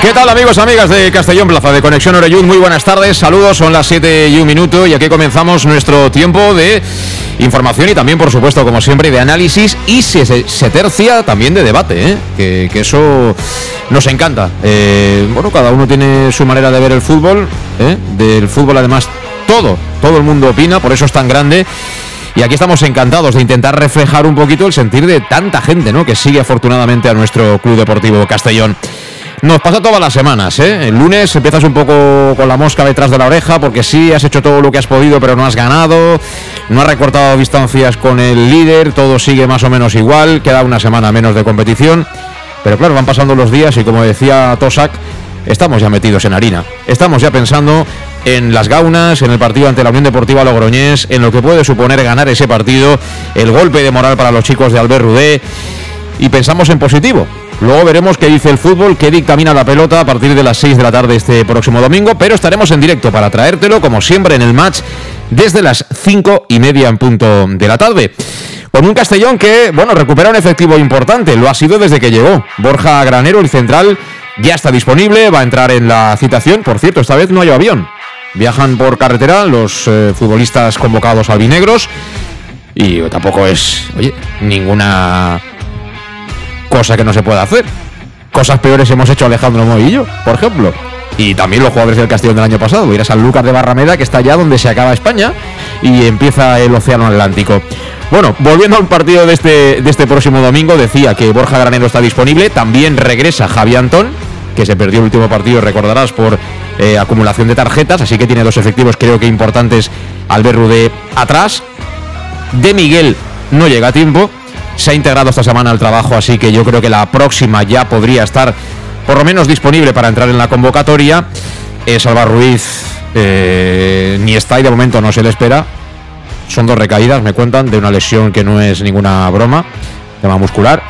¿Qué tal amigos, amigas de Castellón Plaza de Conexión Oreyud? Muy buenas tardes, saludos, son las 7 y un minuto y aquí comenzamos nuestro tiempo de información y también, por supuesto, como siempre, de análisis y se, se tercia también de debate, ¿eh? que, eso nos encanta. Eh, bueno, cada uno tiene su manera de ver el fútbol, ¿eh? del fútbol además todo, todo el mundo opina, por eso es tan grande. Y aquí estamos encantados de intentar reflejar un poquito el sentir de tanta gente, ¿no? Que sigue afortunadamente a nuestro Club Deportivo Castellón. Nos pasa todas las semanas, ¿eh? El lunes empiezas un poco con la mosca detrás de la oreja porque sí, has hecho todo lo que has podido pero no has ganado, no has recortado distancias con el líder, todo sigue más o menos igual, queda una semana menos de competición, pero claro, van pasando los días y como decía Tosak, estamos ya metidos en harina, estamos ya pensando en las gaunas, en el partido ante la Unión Deportiva Logroñés, en lo que puede suponer ganar ese partido, el golpe de moral para los chicos de Albert Rudé y pensamos en positivo Luego veremos qué dice el fútbol, qué dictamina la pelota a partir de las 6 de la tarde este próximo domingo, pero estaremos en directo para traértelo, como siempre, en el match desde las 5 y media en punto de la tarde. Con un Castellón que, bueno, recupera un efectivo importante, lo ha sido desde que llegó. Borja Granero, el central, ya está disponible, va a entrar en la citación. Por cierto, esta vez no hay avión. Viajan por carretera los eh, futbolistas convocados albinegros y tampoco es, oye, ninguna cosa que no se puede hacer. Cosas peores hemos hecho Alejandro Movillo, por ejemplo. Y también los jugadores del Castillo del año pasado. Ir a San Lucas de Barrameda, que está allá donde se acaba España y empieza el Océano Atlántico. Bueno, volviendo al partido de este, de este próximo domingo, decía que Borja Granero está disponible. También regresa Javi Antón, que se perdió el último partido, recordarás, por eh, acumulación de tarjetas. Así que tiene dos efectivos, creo que importantes, al ver Rudé atrás. De Miguel no llega a tiempo se ha integrado esta semana al trabajo, así que yo creo que la próxima ya podría estar por lo menos disponible para entrar en la convocatoria. Eh, Salva Ruiz eh, ni está y de momento no se le espera. Son dos recaídas, me cuentan, de una lesión que no es ninguna broma, tema muscular.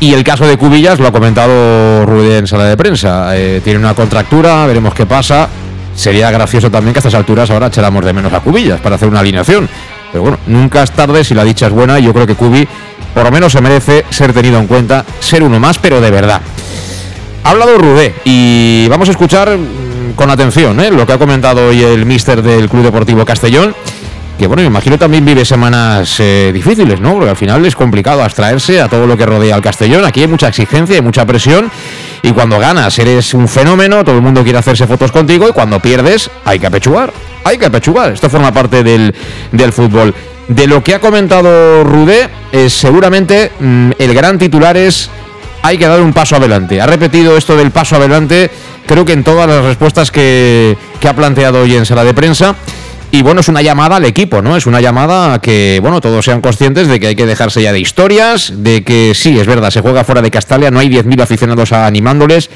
Y el caso de Cubillas lo ha comentado Ruiz en sala de prensa. Eh, tiene una contractura, veremos qué pasa. Sería gracioso también que a estas alturas ahora echáramos de menos a Cubillas para hacer una alineación. Pero bueno, nunca es tarde si la dicha es buena yo creo que Kubi por lo menos se merece ser tenido en cuenta, ser uno más, pero de verdad. Ha hablado Rudé y vamos a escuchar mm, con atención ¿eh? lo que ha comentado hoy el mister del Club Deportivo Castellón. Que bueno, me imagino también vive semanas eh, difíciles, ¿no? Porque al final es complicado abstraerse a todo lo que rodea al Castellón. Aquí hay mucha exigencia y mucha presión. Y cuando ganas eres un fenómeno, todo el mundo quiere hacerse fotos contigo. Y cuando pierdes, hay que apechugar hay que apechugar. Esto forma parte del, fútbol. De lo que ha comentado Rudé, seguramente mm, el gran titular es hay que dar un paso adelante. Ha repetido esto del paso adelante, creo que en todas las respuestas que ha planteado hoy en sala de prensa. Y bueno, es una llamada al equipo, ¿no? Es una llamada a que, bueno, todos sean conscientes de que hay que dejarse ya de historias, de que sí, es verdad, se juega fuera de Castalia, no hay 10.000 aficionados animándoles,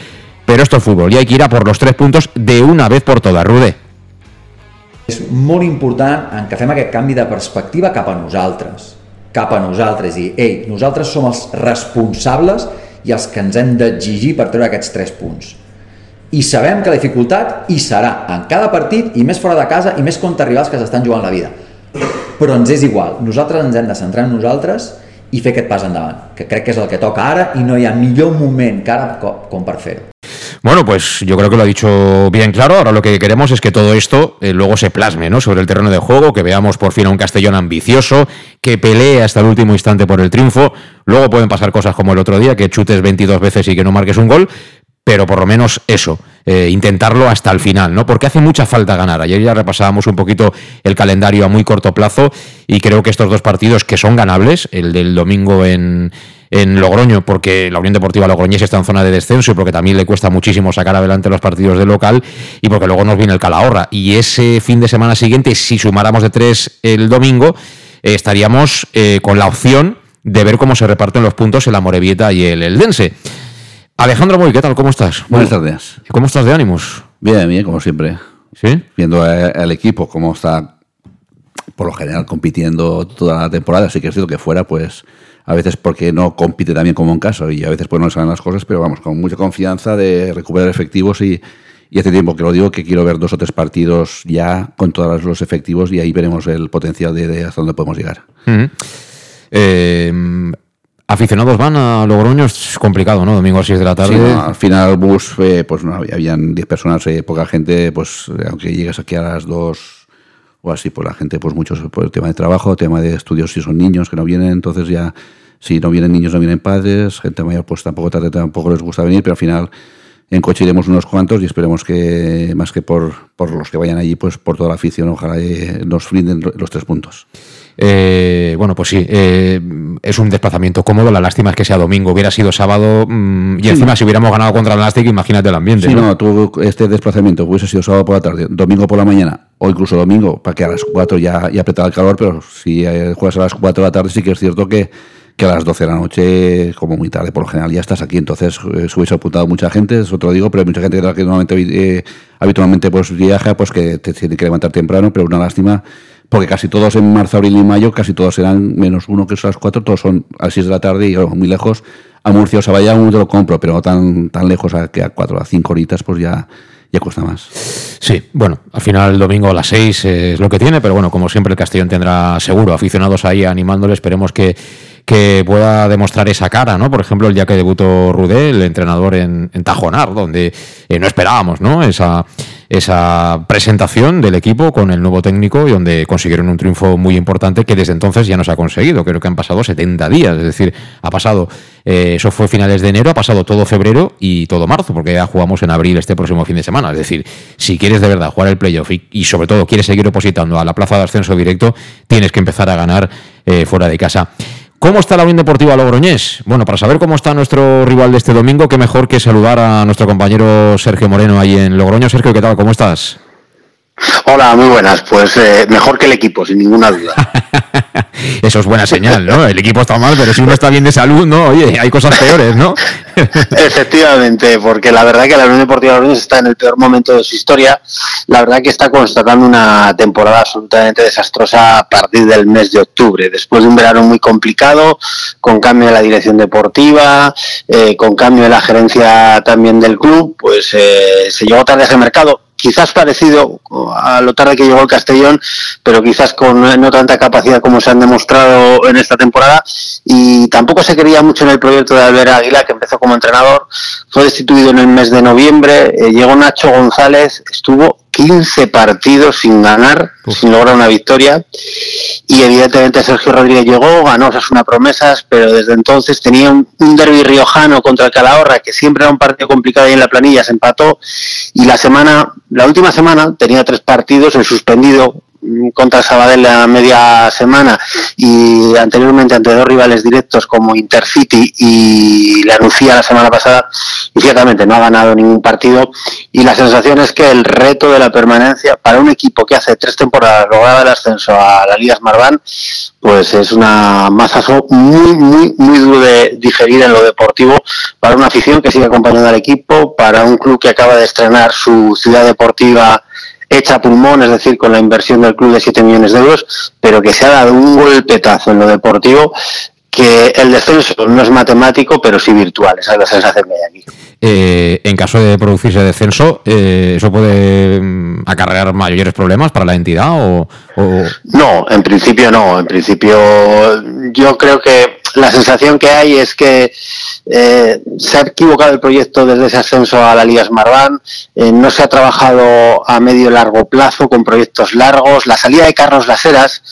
pero esto es fútbol y hay que ir a por los tres puntos de una vez por todas, Rude. És molt important en que fem aquest canvi de perspectiva cap a nosaltres, cap a nosaltres, i ei, nosaltres som els responsables i els que ens hem d'exigir per treure aquests tres punts. I sabem que la dificultat hi serà en cada partit i més fora de casa i més contra rivals que s'estan jugant la vida. Però ens és igual, nosaltres ens hem de centrar en nosaltres i fer aquest pas endavant, que crec que és el que toca ara i no hi ha millor moment que ara com per fer-ho. Bueno, pues yo creo que lo ha dicho bien claro. Ahora lo que queremos es que todo esto eh, luego se plasme ¿no? sobre el terreno de juego, que veamos por fin a un Castellón ambicioso, que pelee hasta el último instante por el triunfo. Luego pueden pasar cosas como el otro día, que chutes 22 veces y que no marques un gol, pero por lo menos eso, eh, intentarlo hasta el final, ¿no? Porque hace mucha falta ganar. Ayer ya repasábamos un poquito el calendario a muy corto plazo y creo que estos dos partidos que son ganables, el del domingo en, en Logroño, porque la Unión Deportiva Logroñés está en zona de descenso y porque también le cuesta muchísimo sacar adelante los partidos de local y porque luego nos viene el Calahorra. Y ese fin de semana siguiente, si sumáramos de tres el domingo, eh, estaríamos eh, con la opción de ver cómo se reparten los puntos en la y el Eldense. Alejandro Moy, ¿qué tal? ¿Cómo estás? Buenas tardes. ¿Cómo estás de ánimos? Bien, bien, como siempre. ¿Sí? Viendo al equipo cómo está, por lo general, compitiendo toda la temporada. Sí que es cierto que fuera, pues, a veces porque no compite también como en caso y a veces pues no salen las cosas, pero vamos, con mucha confianza de recuperar efectivos y, y hace tiempo que lo digo que quiero ver dos o tres partidos ya con todos los efectivos y ahí veremos el potencial de, hasta dónde podemos llegar. eh, aficionados van a Logroño, es complicado, ¿no? Domingo a 6 de la tarde. Sí, al final el bus, eh, pues no, habían 10 personas, eh, poca gente, pues aunque llegas aquí a las 2 o así, pues la gente, pues muchos, por el tema de trabajo, tema de estudios, si son niños que no vienen, entonces ya, si no vienen niños, no vienen padres, gente mayor, pues tampoco tampoco les gusta venir, pero al final en coche iremos unos cuantos y esperemos que, más que por, por los que vayan allí, pues por toda la afición, ojalá eh, nos brinden los tres puntos. Eh, bueno, pues sí, eh, es un desplazamiento cómodo. La lástima es que sea domingo, hubiera sido sábado mmm, y encima si hubiéramos ganado contra el Nastic, imagínate el ambiente. Sí, ¿no? no, tú este desplazamiento hubiese sido sábado por la tarde, domingo por la mañana o incluso domingo, para que a las 4 ya, ya apretara el calor, pero si juegas a las 4 de la tarde sí que es cierto que, a las 12 de la noche, como muy tarde por lo general, ya estás aquí. Entonces eh, hubiese apuntado mucha gente, eso te lo digo, pero hay mucha gente que normalmente, eh, habitualmente pues viaja, pues que te tiene que levantar temprano, pero una lástima porque casi todos en marzo, abril y mayo, casi todos eran menos uno que son las cuatro, todos son a las 6 de la tarde y muy lejos. A Murcia o Sabaya uno te lo compro, pero no tan, tan lejos a que a cuatro, a cinco horitas, pues ya, ya cuesta más. Sí, bueno, al final el domingo a las 6 es lo que tiene, pero bueno, como siempre el Castellón tendrá seguro aficionados ahí animándole, esperemos que que pueda demostrar esa cara, ¿no? Por ejemplo, el día que debutó Rudé, el entrenador en, en Tajonar, donde eh, no esperábamos, ¿no? Esa, esa presentación del equipo con el nuevo técnico y donde consiguieron un triunfo muy importante que desde entonces ya no se ha conseguido. Creo que han pasado 70 días, es decir, ha pasado, eh, eso fue finales de enero, ha pasado todo febrero y todo marzo, porque ya jugamos en abril este próximo fin de semana. Es decir, si quieres de verdad jugar el playoff y, y sobre todo quieres seguir opositando a la plaza de ascenso directo, tienes que empezar a ganar eh, fuera de casa. ¿Cómo está la Unión Deportiva Logroñés? Bueno, para saber cómo está nuestro rival de este domingo, qué mejor que saludar a nuestro compañero Sergio Moreno ahí en Logroño. Sergio, ¿qué tal? ¿Cómo estás? Hola, muy buenas. Pues eh, mejor que el equipo, sin ninguna duda. Eso es buena señal, ¿no? El equipo está mal, pero si uno está bien de salud, ¿no? Oye, hay cosas peores, ¿no? Efectivamente, porque la verdad que la Unión Deportiva Logroñés está en el peor momento de su historia. La verdad que está constatando una temporada absolutamente desastrosa a partir del mes de octubre, después de un verano muy complicado, con cambio de la dirección deportiva, eh, con cambio de la gerencia también del club, pues eh, se llegó tarde a ese mercado quizás parecido a lo tarde que llegó el Castellón, pero quizás con no tanta capacidad como se han demostrado en esta temporada. Y tampoco se quería mucho en el proyecto de Albert Aguila, que empezó como entrenador, fue destituido en el mes de noviembre, eh, llegó Nacho González, estuvo 15 partidos sin ganar, Uf. sin lograr una victoria. Y evidentemente Sergio Rodríguez llegó, ganó esas una promesas, pero desde entonces tenía un, un derby riojano contra el Calahorra, que siempre era un partido complicado y en la planilla se empató. Y la semana, la última semana, tenía tres partidos, el suspendido contra Sabadell a media semana y anteriormente ante dos rivales directos como Intercity y la Lucía la semana pasada y ciertamente no ha ganado ningún partido. Y la sensación es que el reto de la permanencia para un equipo que hace tres temporadas lograba el ascenso a la Liga Smartbank pues es una masazo muy muy muy duro de digerir en lo deportivo para una afición que sigue acompañando al equipo para un club que acaba de estrenar su ciudad deportiva hecha a pulmón, es decir, con la inversión del club de 7 millones de euros, pero que se ha dado un golpetazo en lo deportivo que el descenso no es matemático, pero sí virtual. Esa es la sensación que hay aquí. Eh, en caso de producirse descenso, eh, ¿eso puede mm, acarrear mayores problemas para la entidad? O, o, No, en principio no. En principio yo creo que la sensación que hay es que eh, se ha equivocado el proyecto desde ese ascenso a la Liga Smartbank, eh, no se ha trabajado a medio largo plazo con proyectos largos, la salida de Carlos Laseras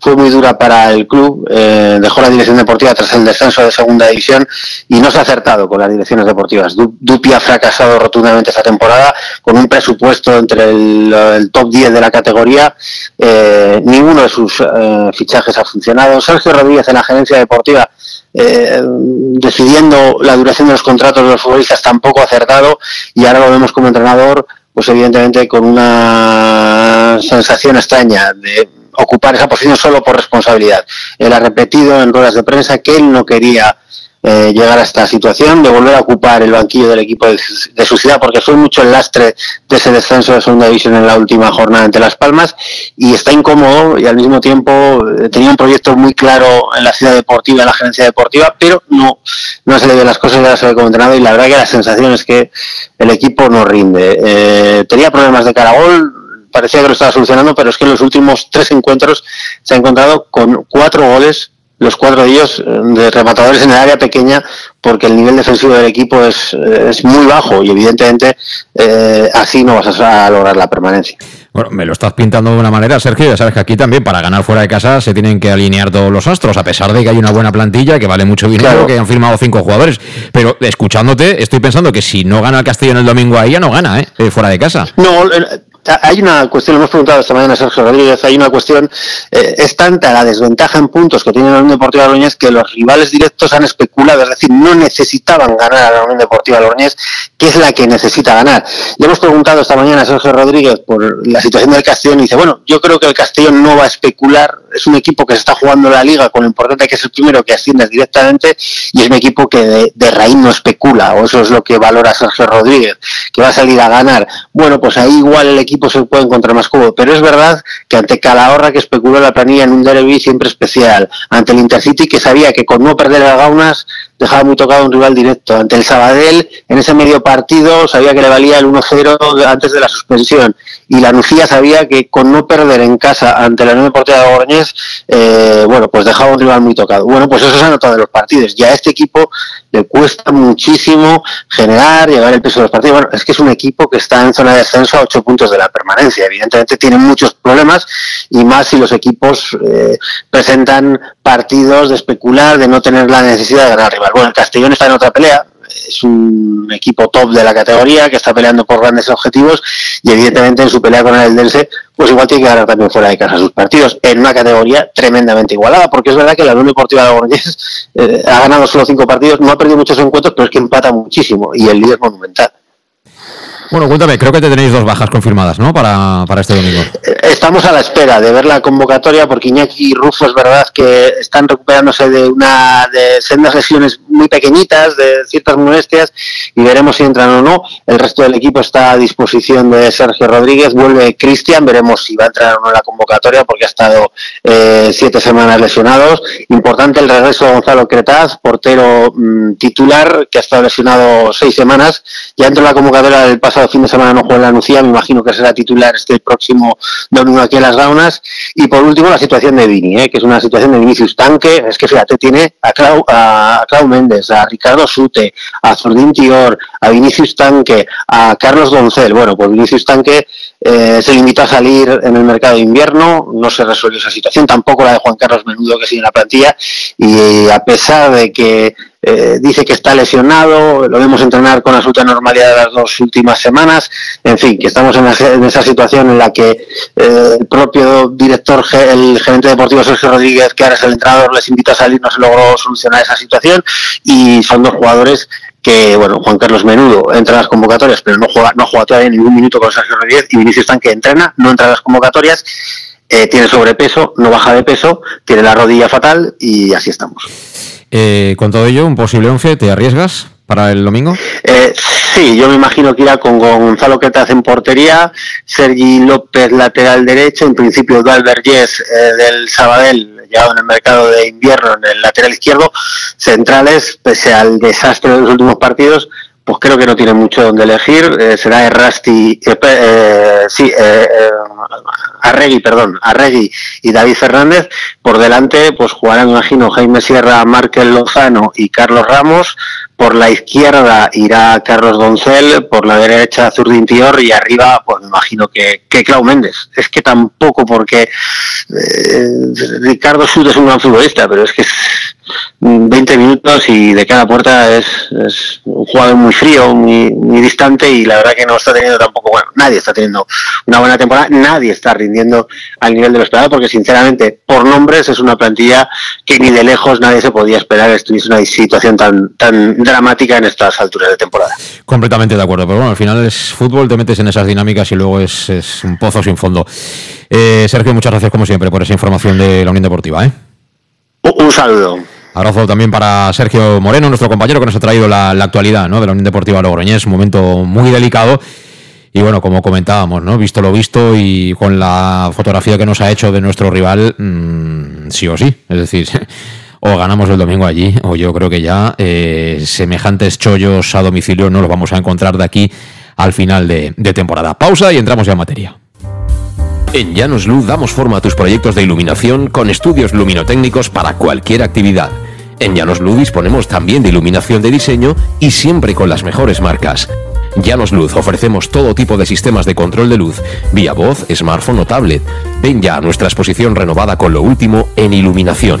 fue muy dura para el club, eh, dejó la dirección deportiva tras el descenso de segunda división y no se ha acertado con las direcciones deportivas. Dupi ha fracasado rotundamente esta temporada con un presupuesto entre el, top 10 de la categoría. Eh, ninguno de sus eh, fichajes ha funcionado. Sergio Rodríguez en la gerencia deportiva decidiendo la duración de los contratos de los futbolistas tampoco ha acertado y ahora lo vemos como entrenador pues evidentemente con una sensación extraña de ocupar esa posición solo por responsabilidad. Él ha repetido en ruedas de prensa que él no quería eh, llegar a esta situación, de volver a ocupar el banquillo del equipo de, su ciudad, porque fue mucho el lastre de ese descenso de segunda división en la última jornada ante Las Palmas, y está incómodo y al mismo tiempo eh, tenía un proyecto muy claro en la ciudad deportiva, en la gerencia deportiva, pero no, no se le ven las cosas, ya se ve como entrenado, y la verdad que la sensación es que el equipo no rinde. Eh, tenía problemas de caragol, parecía que lo estaba solucionando, pero es que en los últimos tres encuentros se ha encontrado con cuatro goles, los cuatro de ellos eh, de rematadores en el área pequeña, porque el nivel defensivo del equipo es, eh, es muy bajo y evidentemente eh, así no vas a lograr la permanencia. Bueno, me lo estás pintando de una manera, Sergio. Ya sabes que aquí también para ganar fuera de casa se tienen que alinear todos los astros, a pesar de que hay una buena plantilla, que vale mucho dinero, que han firmado cinco jugadores. Pero escuchándote, estoy pensando que si no gana el Castillo en el domingo ahí, ya no gana, ¿eh? fuera de casa. No, hay una cuestión, lo hemos preguntado esta mañana a Sergio Rodríguez, hay una cuestión, eh, es tanta la desventaja en puntos que tiene la Unión Deportiva Logroñés que los rivales directos han especulado, es decir, no necesitaban ganar a la Unión Deportiva Logroñés, que es la que necesita ganar. Le hemos preguntado esta mañana a Sergio Rodríguez por la situación del Castellón y dice, bueno, yo creo que el Castellón no va a especular, es un equipo que se está jugando la liga con lo importante que es el primero que asciende directamente y es un equipo que de, de raíz no especula, o eso es lo que valora Sergio Rodríguez, que va a salir a ganar. Bueno, pues ahí igual el equipo se puede encontrar más cómodo. Pero es verdad que ante Calahorra, que especuló la planilla en un derby siempre especial, ante el Intercity, que sabía que con no perder a Gaunas dejaba muy tocado un rival directo. Ante el Sabadell, en ese medio partido, sabía que le valía el 1-0 antes de la suspensión. Y la Lucía sabía que con no perder en casa ante la Unión Deportiva de Logroñés, eh, bueno, pues dejaba un rival muy tocado. Bueno, pues eso se ha notado los partidos. Ya este equipo le cuesta muchísimo generar, llevar el peso de los partidos. Bueno, es que es un equipo que está en zona de descenso a ocho puntos de la permanencia. Evidentemente tiene muchos problemas y más si los equipos eh, presentan partidos de especular, de no tener la necesidad de ganar rival. Bueno, el Castellón está en otra pelea, es un equipo top de la categoría que está peleando por grandes objetivos y evidentemente en su pelea con el Eldense pues igual tiene que ganar también fuera de casa sus partidos en una categoría tremendamente igualada porque es verdad que la Unión Deportiva de Logroñés eh, ha ganado solo cinco partidos no ha perdido muchos encuentros pero es que empata muchísimo y el líder monumental bueno, cuéntame, creo que te tenéis dos bajas confirmadas, ¿no? Para, para este domingo. Estamos a la espera de ver la convocatoria porque Iñaki y Rufo es verdad que están recuperándose de una de sendas lesiones muy pequeñitas, de ciertas molestias y veremos si entran o no. El resto del equipo está a disposición de Sergio Rodríguez, vuelve Cristian, veremos si va a entrar o no en la convocatoria porque ha estado eh, siete semanas lesionados. Importante el regreso de Gonzalo Cretaz, portero mm, titular que ha estado lesionado seis semanas. Ya entró en la convocatoria del paso fin de semana no juega la Nucía, me imagino que será titular este próximo domingo aquí en Las Gaunas. Y por último, la situación de Vini, ¿eh? que es una situación de Vinicius Tanque. Es que fíjate, tiene a Clau, a Clau Méndez, a Ricardo Sute, a Zordín Tior, a Vinicius Tanque, a Carlos Doncel. Bueno, pues Vinicius Tanque eh, se limitó a salir en el mercado de invierno, no se resolvió esa situación, tampoco la de Juan Carlos Menudo que sigue en la plantilla y a pesar de que eh, dice que está lesionado, lo vemos entrenar con absoluta normalidad las dos últimas semanas, en fin, que estamos en, esa situación en la que eh, el propio director, el gerente deportivo Sergio Rodríguez, que ahora es el entrenador, les invita a salir, no se logró solucionar esa situación. Y son dos jugadores que, bueno, Juan Carlos Menudo entra a las convocatorias, pero no juega, no juega todavía ningún minuto con Sergio Rodríguez. Y Vinicius que entrena, no entra a las convocatorias, eh, tiene sobrepeso, no baja de peso, tiene la rodilla fatal y así estamos. Eh, con todo ello, un posible 11, ¿te arriesgas para el domingo? Eh, sí, yo me imagino que irá con Gonzalo Quetaz en portería, Sergi López lateral derecho, en principio Dual Vergés eh, del Sabadell, llegado en el mercado de invierno en el lateral izquierdo, centrales, pese al desastre de los últimos partidos, pues creo que no tiene mucho donde elegir. Eh, será Errasti, eh, eh, sí, Arregui, perdón, Arregui y David Fernández. Por delante, pues jugarán, imagino, Jaime Sierra, Márquez Lozano y Carlos Ramos. Por la izquierda irá Carlos Doncel, por la derecha Zurdin Tior y arriba, pues me imagino que, que Clau Méndez. Es que tampoco porque eh, Ricardo Sud es un gran futbolista, pero es que es 20 minutos y de cada puerta es, un jugador muy frío, muy, distante y la verdad que no está teniendo tampoco, bueno, nadie está teniendo una buena temporada, nadie está rindiendo al nivel de lo esperado porque sinceramente por nombres es una plantilla que ni de lejos nadie se podía esperar estuviese una situación tan, tan dramática en estas alturas de temporada. Completamente de acuerdo, pero bueno, al final es fútbol, te metes en esas dinámicas y luego es, es un pozo sin fondo. Eh, Sergio, muchas gracias como siempre por esa información de la Unión Deportiva. ¿eh? Un saludo. Abrazo también para Sergio Moreno, nuestro compañero que nos ha traído la, la actualidad ¿no? de la Unión Deportiva Logroñés, un momento muy delicado. Y bueno, como comentábamos, ¿no? Visto lo visto y con la fotografía que nos ha hecho de nuestro rival, mmm, sí o sí. Es decir, o ganamos el domingo allí, o yo creo que ya eh, semejantes chollos a domicilio no los vamos a encontrar de aquí al final de, de temporada. Pausa y entramos ya en materia. En Llanos Luz damos forma a tus proyectos de iluminación con estudios luminotécnicos para cualquier actividad. En Llanos Luz disponemos también de iluminación de diseño y siempre con las mejores marcas. Llanos Luz ofrecemos todo tipo de sistemas de control de luz, vía voz, smartphone o tablet. Ven ya a nuestra exposición renovada con lo último en iluminación.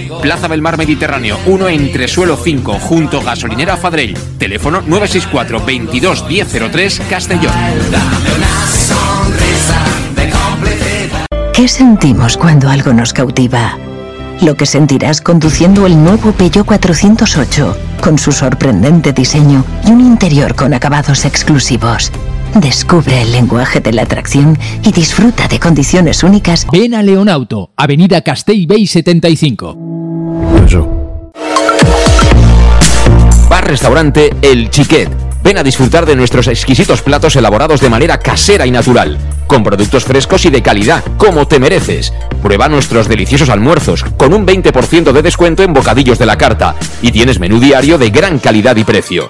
Plaza del Mar Mediterráneo, 1 entre suelo 5 junto gasolinera Fadrell. Teléfono 964 22 1003 Castellón. ¿Qué sentimos cuando algo nos cautiva? Lo que sentirás conduciendo el nuevo Peugeot 408, con su sorprendente diseño y un interior con acabados exclusivos. Descubre el lenguaje de la atracción y disfruta de condiciones únicas. Ven a Leonauto, Avenida Castellbey 75. Bar Restaurante El Chiquet. Ven a disfrutar de nuestros exquisitos platos elaborados de manera casera y natural, con productos frescos y de calidad, como te mereces. Prueba nuestros deliciosos almuerzos, con un 20% de descuento en bocadillos de la carta, y tienes menú diario de gran calidad y precio.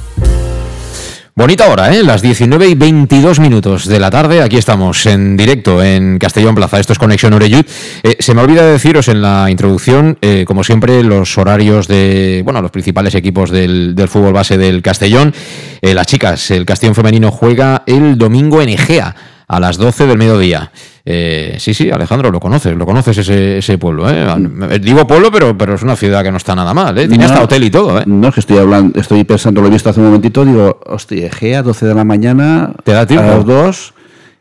Bonita hora, ¿eh? Las 19 y 22 minutos de la tarde. Aquí estamos en directo en Castellón Plaza. Esto es Conexión Oreyud. Eh, se me olvida deciros en la introducción, eh, como siempre, los horarios de bueno, los principales equipos del, fútbol base del Castellón. Eh, las chicas, el Castellón Femenino juega el domingo en Egea a las 12 del mediodía. Eh, sí, sí, Alejandro, lo conoces, lo conoces ese, ese pueblo. ¿eh? Digo pueblo, pero, pero es una ciudad que no está nada mal. ¿eh? Tiene hasta hotel y todo. ¿eh? No, es que estoy hablando, estoy pensando, lo he visto hace un momentito, digo, hostia, Egea, 12 de la mañana, ¿Te da tiempo? a las 2,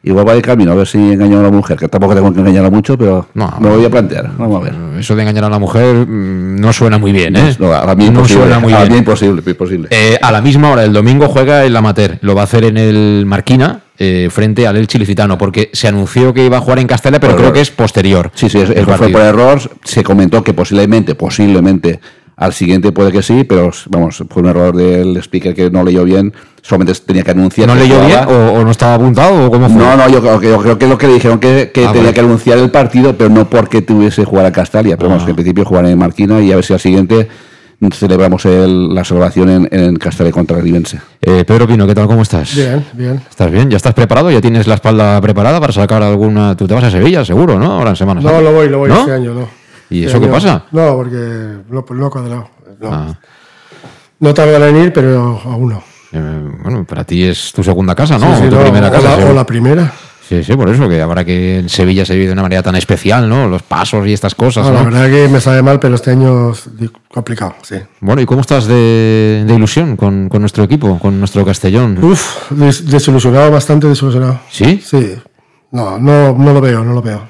igual va de camino, a ver si engaño a la mujer, que tampoco tengo que engañarla mucho, pero No, me lo voy a plantear, vamos a ver. Eso de engañar a la mujer mm, no suena muy bien, ¿eh? No, a mí no imposible, suena muy a bien. mí imposible, imposible. Eh, a la misma hora, el domingo juega el amateur. Lo va a hacer en el Marquina, eh, frente al Elche Licitano, porque se anunció que iba a jugar en Castella, pero creo que es posterior. Sí, sí, es- el eso fue por error. Se comentó que posiblemente, posiblemente, al siguiente puede que sí, pero vamos, fue un error del speaker que no leyó bien. Solamente tenía que anunciar. ¿No que leyó bien o, o no estaba apuntado o cómo fue? No, no, yo creo, que- yo creo que lo que le dijeron que, que Ah, tenía que anunciar el partido, pero no porque tuviese que jugar a Castalia. Pero vamos, Ah. que en principio jugar en Marquina y a ver si al siguiente celebramos el- la celebración en, en Castalia contra el Rivense. Eh, Pedro Pino, ¿qué tal? ¿Cómo estás? Bien, bien. ¿Estás bien? ¿Ya estás preparado? ¿Ya tienes la espalda preparada para sacar alguna...? Tú te vas a Sevilla, seguro, ¿no? Ahora en Semana No, lo voy, lo voy ¿No? este año, no. ¿Y Este eso qué año- pasa? No, porque no, no ha cuadrado. No, Ah, no tardan en ir, pero aún no. Eh, bueno, para ti es tu segunda casa, ¿no? Sí, sí, o tu no, primera o casa. la- seguro. o la primera. Sí, sí, por eso, que ahora que en Sevilla se vive de una manera tan especial, ¿no? Los pasos y estas cosas, No, ¿no? la verdad que me sabe mal, pero este año es complicado, sí. Bueno, ¿y cómo estás de, de ilusión con, con nuestro equipo, con nuestro Castellón? Uf, des- desilusionado, bastante desilusionado. ¿Sí? Sí. No, no, no lo veo, no lo veo.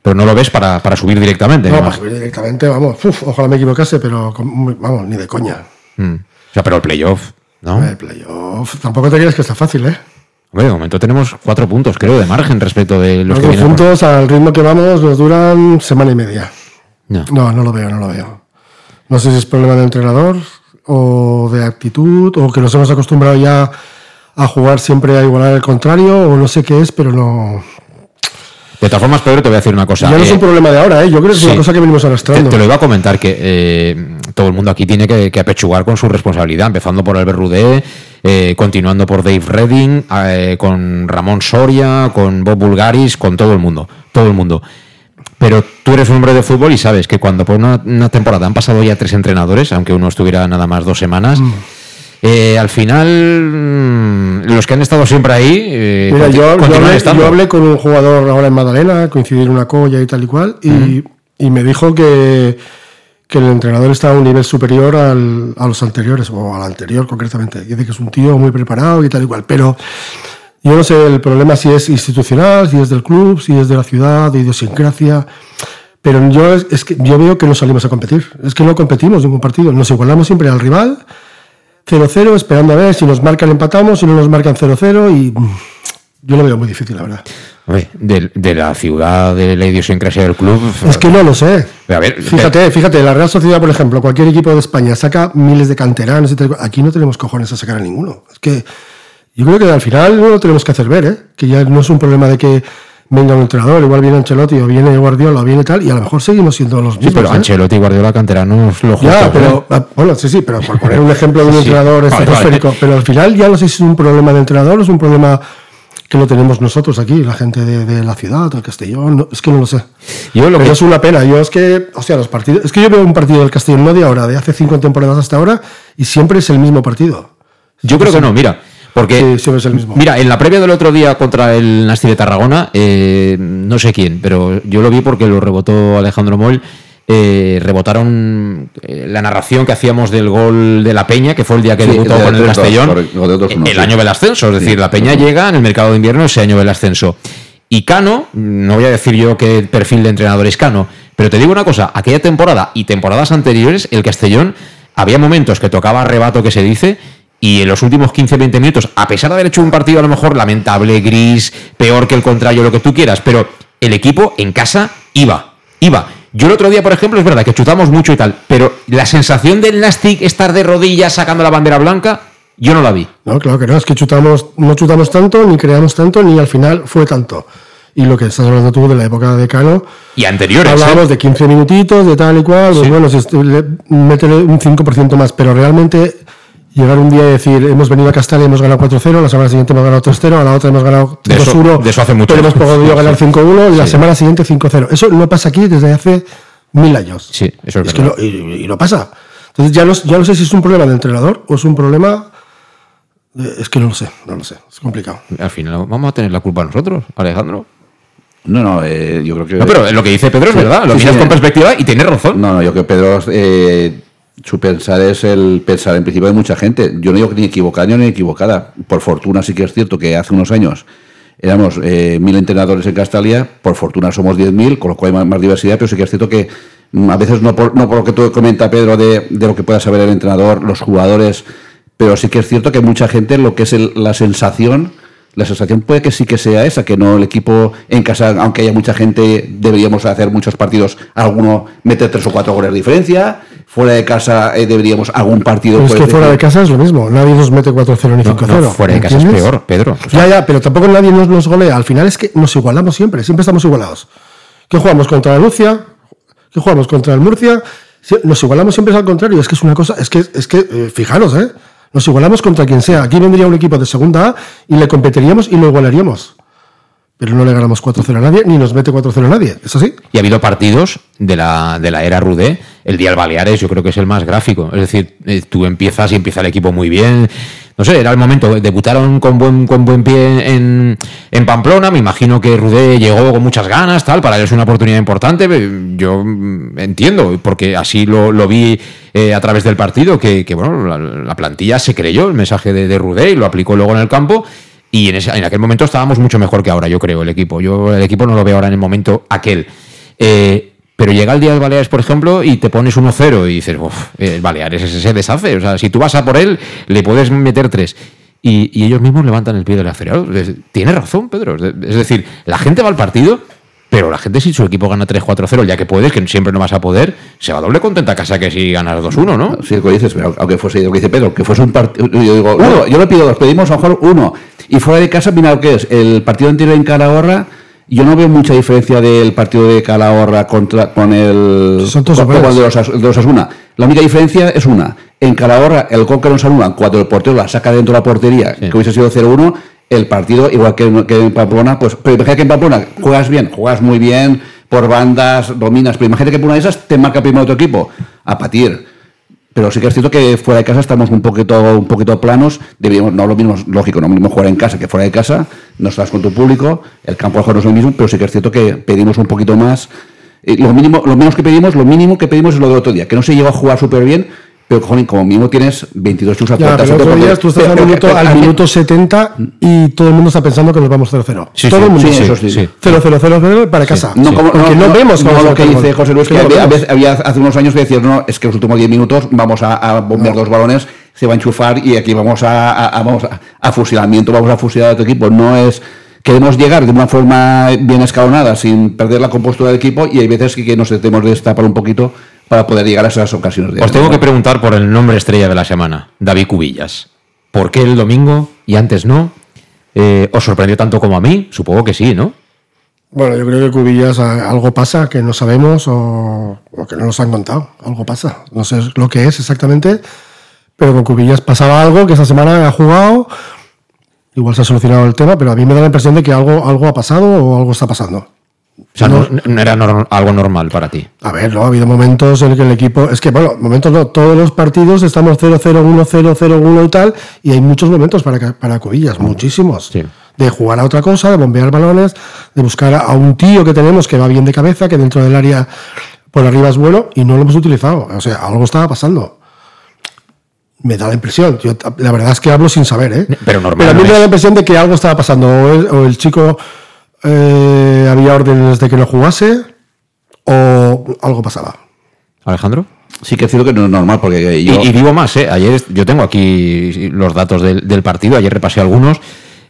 Pero no lo ves para, para subir directamente. No, para subir directamente, vamos, uf, ojalá me equivocase, pero con- vamos, ni de coña. Mm. O sea, pero el playoff, ¿no? El playoff, tampoco te crees que está fácil, ¿eh? Hombre, de momento tenemos cuatro puntos, creo, de margen respecto de los Los que dos vienen. por- juntos, al ritmo que vamos, nos duran semana y media. No. No, no lo veo, no lo veo. No sé si es problema de entrenador o de actitud o que nos hemos acostumbrado ya a jugar siempre a igualar el contrario o no sé qué es, pero no. De todas formas, Pedro, te voy a decir una cosa. ya no es eh, un problema de ahora, ¿eh? Yo creo que es sí. una cosa que venimos Te, arrastrando. te lo iba a comentar que eh, todo el mundo aquí tiene que, que apechugar con su responsabilidad, empezando por Albert Rudé, eh, continuando por Dave Redding, con Ramón Soria, con Bob Bulgaris, con todo el mundo, todo el mundo. Pero tú eres un hombre de fútbol y sabes que cuando por una, una temporada han pasado ya tres entrenadores, aunque uno estuviera nada más dos semanas, Mm. Eh, al final mm, los que han estado siempre ahí eh, Mira, yo, yo hablé, yo hablé con un jugador ahora en Magdalena, coincidí en una colla y tal y cual, y, y me dijo que, que el entrenador está a un nivel superior al- a los anteriores, o al anterior concretamente. Dice que es un tío muy preparado y tal y cual, pero yo no sé el problema si es institucional, si es del club, si es de la ciudad, de idiosincrasia. Pero yo es que yo veo que no salimos a competir. Es que no competimos ningún partido. Nos igualamos siempre al rival, 0-0, esperando a ver si nos marcan empatamos, si no nos marcan 0-0 y mm, yo lo veo muy difícil, la verdad. De, de la ciudad, de la idiosincrasia del club. Es que no lo sé. A ver, Fíjate, fíjate, la Real Sociedad, por ejemplo, cualquier equipo de España saca miles de canteranos y tal. Aquí no tenemos cojones a sacar a ninguno. Es que yo creo que al final no lo tenemos que hacer ver, ¿eh? Que ya no es un problema de que venga un entrenador, igual viene Ancelotti o viene Guardiola o viene tal, y a lo mejor seguimos siendo los Sí, mismos. pero ¿eh? Ancelotti y Guardiola canteranos lo Ya, justos, pero ¿eh? ah, bueno, sí, sí, pero por poner un ejemplo de un Sí. entrenador Vale, vale. estratosférico, pero al final ya no sé si es un problema de entrenador o es un problema que lo tenemos nosotros aquí, la gente de, de la ciudad, del Castellón, no, es que no lo sé. Yo lo pero que- es una pena, yo es que, o sea, los partidos, es que yo veo un partido del Castellón no de ahora, de hace cinco temporadas hasta ahora, y siempre es el mismo partido. Yo creo que no, mira. Porque, Sí, siempre es el mismo. mira, en la previa del otro día contra el Nasti de Tarragona, eh, no sé quién, pero yo lo vi porque lo rebotó Alejandro Moll. eh, rebotaron eh, la narración que hacíamos del gol de la Peña, que fue el día que Sí, debutó con el 3-2, Castellón, correcto, el de 2-1, el sí. año del ascenso, es Sí, decir, la Peña correcto. llega en el mercado de invierno ese año del ascenso. Y Cano, no voy a decir yo qué perfil de entrenador es Cano, pero te digo una cosa, aquella temporada y temporadas anteriores, el Castellón, había momentos que tocaba arrebato que se dice, y en los últimos 15-20 minutos, a pesar de haber hecho un partido a lo mejor lamentable, gris, peor que el contrario, lo que tú quieras, pero el equipo en casa iba, iba. Yo el otro día, por ejemplo, es verdad que chutamos mucho y tal, pero la sensación del Nastic estar de rodillas sacando la bandera blanca, yo no la vi. No, claro que no, es que chutamos, no chutamos tanto, ni creamos tanto, ni al final fue tanto. Y lo que estás hablando tú de la época de Cano, Y anteriores. ¿eh? Hablábamos de 15 minutitos, de tal y cual, pues bueno, si est- le- métele un 5% más, pero realmente llegar un día y decir, hemos venido a Castalia y hemos ganado 4-0, la semana siguiente hemos ganado 3-0, a la otra hemos ganado De eso- 2-1, de eso hace mucho. pero hemos podido ganar Sí. 5-1 y la Sí. semana siguiente 5-0. Eso no pasa aquí desde hace mil años. Sí, eso es, Es que verdad. no- y, y no pasa. Entonces ya no, ya no sé si es un problema de entrenador o es un problema... de- es que no lo sé, no lo sé, es complicado. Al final vamos a tener la culpa nosotros, Alejandro. No, no, eh, yo creo que. No, pero lo que dice Pedro es Sí, verdad, lo sí, miras sí. con perspectiva y tienes razón. No, no, yo creo que Pedro, eh, su pensar es el pensar en principio de mucha gente. Yo no digo que ni equivocada ni equivocada. Por fortuna sí que es cierto que hace unos años éramos eh, mil entrenadores en Castalia, por fortuna somos 10.000, con lo cual hay más, diversidad, pero sí que es cierto que mm, a veces no por, no por lo que tú comenta Pedro de, de lo que pueda saber el entrenador, los jugadores, pero sí que es cierto que mucha gente lo que es el- la sensación la sensación puede que sí que sea esa, que no el equipo en casa, aunque haya mucha gente, deberíamos hacer muchos partidos, alguno mete tres o cuatro goles de diferencia, fuera de casa eh, deberíamos algún partido... Pero es puede que fuera de decir- casa es lo mismo, nadie nos mete 4-0 ni No, 5-0. no, fuera de casa es peor, Pedro. O Ya, sea, ya, pero tampoco nadie nos, nos golea. Al final es que nos igualamos siempre, siempre estamos igualados. ¿Qué jugamos contra la Lucia? ¿Qué jugamos contra el Murcia? Nos igualamos siempre al contrario. Es que es una cosa, es que, es que eh, fijaros, ¿eh? Nos igualamos contra quien sea. Aquí vendría un equipo de segunda A y le competiríamos y lo igualaríamos. Pero no le ganamos 4-0 a nadie, ni nos mete 4-0 a nadie. ¿Es así? Y ha habido partidos de la, de la era Rudé. El día del Baleares yo creo que es el más gráfico. Es decir, eh, tú empiezas y empieza el equipo muy bien. No sé, era el momento. Debutaron con buen, con buen pie en, en Pamplona. Me imagino que Rudé llegó con muchas ganas, tal. Para él es una oportunidad importante. Yo mm, entiendo, porque así lo, lo vi eh, a través del partido, que, bueno, la, la plantilla se creyó el mensaje de, de Rudé y lo aplicó luego en el campo. Y en, ese- en aquel momento estábamos mucho mejor que ahora, yo creo, el equipo. Yo el equipo no lo veo ahora en el momento aquel. Eh, pero llega el día del Baleares, por ejemplo, y te pones 1-0 y dices, uff, el Baleares ese se deshace. O sea, si tú vas a por él, le puedes meter tres. Y, y ellos mismos levantan el pie del acelerador. Tiene razón, Pedro. Es decir, la gente va al partido, pero la gente si su equipo gana 3-4-0, ya que puedes, que siempre no vas a poder, se va doble contenta a casa que si ganas 2-1, ¿no? Sí, lo que dices, pero aunque fuese lo que dice Pedro, que fuese un partido. Yo digo, uno, yo le pido dos, pedimos a lo mejor uno. Y fuera de casa, mira lo que es. El partido anterior en Calahorra, yo no veo mucha diferencia del partido de Calahorra contra, con el. Son todos con, con de los, de los Asuna. La única diferencia es una. En Calahorra, el gol que nos anulan cuando el portero la saca dentro de la portería, que hubiese sido 0-1, el partido, igual que, en- que en Pamplona, pues. Pero imagínate que en Pamplona juegas bien, juegas muy bien, por bandas, dominas, pero imagínate que por una de esas te marca primero otro equipo. A patir. Pero sí que es cierto que fuera de casa estamos un poquito, un poquito planos. Deberíamos, no lo mismo, lógico, no lo mismo jugar en casa que fuera de casa. No estás con tu público, el campo lo mejor no es lo mismo, pero sí que es cierto que pedimos un poquito más. Eh, lo mínimo, lo menos que pedimos, lo mínimo que pedimos es lo del otro día, que no se llegó a jugar súper bien, pero cojones, como mínimo tienes 22 chus a Ya, puerta, pero siete otro día porteros. tú estás Pero- al minuto, pero- al minuto 70 y todo el mundo está pensando que nos vamos 0-0. Sí, todo sí, el mundo. sí, eso sí, sí. 0-0-0-0 para casa. No, como, Porque no, vemos no, cómo lo se que dice. José Luis, que no lo había, vemos. había- había hace unos años que decir, no, es que los últimos 10 minutos vamos a, a bombear dos balones, se va a enchufar y aquí vamos a, a- a- vamos a, a fusilamiento, vamos a fusilar a otro equipo. No es. Queremos llegar de una forma bien escalonada, sin perder la compostura del equipo, y hay veces que, que nos tenemos de destapar un poquito para poder llegar a esas ocasiones. De Os tengo que preguntar por el nombre estrella de la semana, David Cubillas. ¿Por qué el domingo y antes no? Eh, ¿Os sorprendió tanto como a mí? Supongo que sí, ¿no? Bueno, yo creo que Cubillas algo pasa que no sabemos o, o que no nos han contado. Algo pasa. No sé lo que es exactamente, pero con Cubillas pasaba algo que esta semana ha jugado. Igual se ha solucionado el tema, pero a mí me da la impresión de que algo, algo ha pasado o algo está pasando. O sea, no, no era nor- algo normal para ti. A ver, no, ha habido momentos en que el equipo. Es que, bueno, momentos no, todos los partidos estamos 0-0, 1-0, 0-1 y tal, y hay muchos momentos para, para Cubillas, muchísimos. De jugar a otra cosa, de bombear balones, de buscar a un tío que tenemos que va bien de cabeza, que dentro del área por arriba es bueno, y no lo hemos utilizado. O sea, algo estaba pasando. Me da la impresión. Yo, la verdad es que hablo sin saber, ¿eh? Pero normal. Pero a mí me da la impresión de que algo estaba pasando. O el, o el chico eh, había órdenes de que no jugase, o algo pasaba. Alejandro. Sí que es cierto que no es normal, porque Y, y digo más, ¿eh? Ayer yo tengo aquí los datos del, del partido, ayer repasé algunos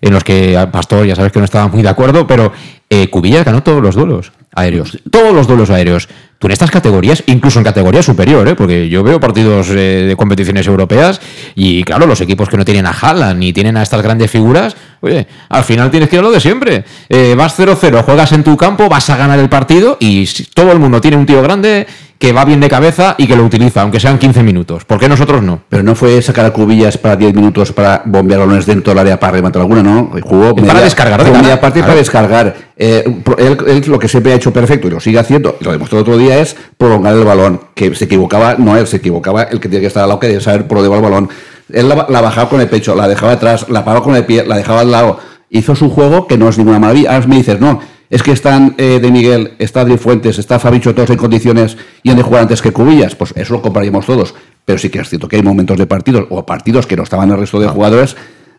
en los que Pastor ya sabes que no estaba muy de acuerdo, pero eh, Cubillas ganó todos los duelos aéreos, todos los duelos aéreos. Tú en estas categorías, incluso en categoría superior, ¿eh? porque yo veo partidos eh, de competiciones europeas y claro, los equipos que no tienen a Haaland ni tienen a estas grandes figuras, oye, al final tienes que ir a lo de siempre. Eh, vas 0-0, juegas en tu campo, vas a ganar el partido y si todo el mundo tiene un tío grande que va bien de cabeza y que lo utiliza, aunque sean 15 minutos. ¿Por qué nosotros no? Pero no fue sacar a cubillas para 10 minutos para bombear balones dentro del área para rematar alguna, ¿no? Jugó para descargar de media parte para descargar. Eh, él, él lo que siempre ha hecho perfecto y lo sigue haciendo, y lo demostró el otro día, es prolongar el balón. Que se equivocaba, no él, se equivocaba el que tiene que estar al lado, que debe saber por dónde va el balón. Él la, la bajaba con el pecho, la dejaba atrás, la paraba con el pie, la dejaba al lado. Hizo su juego que no es ninguna maravilla. Ahora me dices, no, es que están eh, de Miguel, está Adri Fuentes, está Fabicho, todos en condiciones y han de jugar antes que Cubillas. Pues eso lo compraríamos todos. Pero sí que es cierto que hay momentos de partidos o partidos que no estaban el resto de jugadores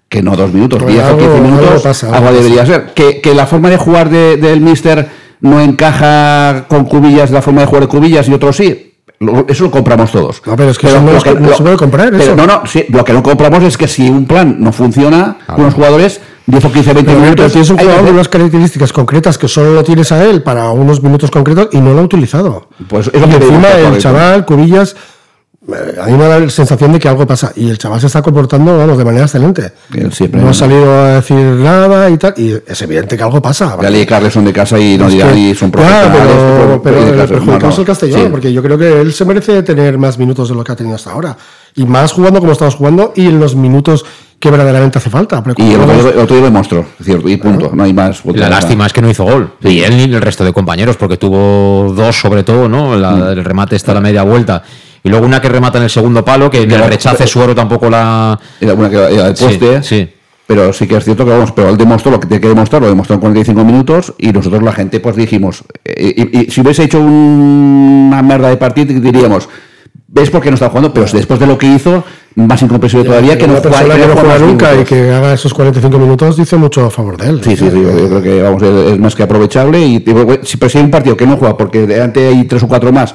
que no dos minutos, Pues 10 o algo- 15 minutos, algo pasa, debería ser. Que, que la forma de jugar de- del Mister no encaja con Cubillas, la forma de jugar de Cubillas y otros sí. Lo- Eso lo compramos todos. No, pero es que no se puede comprar, pero eso. no, no, sí, lo que no compramos es que si un plan no funciona con los jugadores, 10 o 15, 20 Pero, pero minutos. tienes un jugador unas características concretas que solo lo tienes a él para unos minutos concretos y no lo ha utilizado. Pues es y lo que encima el correcto. chaval, Cubillas, a mí me da la sensación de que algo pasa. Y el chaval se está comportando, vamos, de manera excelente. Siempre- No ha salido a decir nada y tal. Y es evidente que algo pasa. Ya leí Carles son de casa y no Es dirán que- y son profesionales. pero, pero y de el casa, perjudicado no, es el no. Castellón, Sí. porque yo creo que él se merece tener más minutos de lo que ha tenido hasta ahora. Y más jugando como estamos jugando y en los minutos que verdaderamente hace falta. Y el otro, vemos- el otro día lo demostró, cierto, y punto. No hay más. La lástima es que no hizo gol. Ni él ni el resto de compañeros, porque tuvo dos sobre todo, ¿no? La- Mm. El remate está a la media vuelta. Y luego una que remata en el segundo palo, que en el rechace Suero tampoco la. Era una que era del Sí, poste. sí. Pero sí que es cierto que vamos, pero él demostró lo que tiene que demostrar, lo demostró en 45 minutos y nosotros la gente pues dijimos, eh, y, y si hubiese hecho un- una merda de partido diríamos, ¿ves por qué no está jugando? Pero después de lo que hizo, más incomprensible todavía que no una juega, persona que no juega nunca y que haga esos 45 minutos dice mucho a favor de él. Sí, sí, sí, yo, yo creo que vamos, es, más que aprovechable. Y pero si hay un partido que no juega porque delante hay tres o cuatro más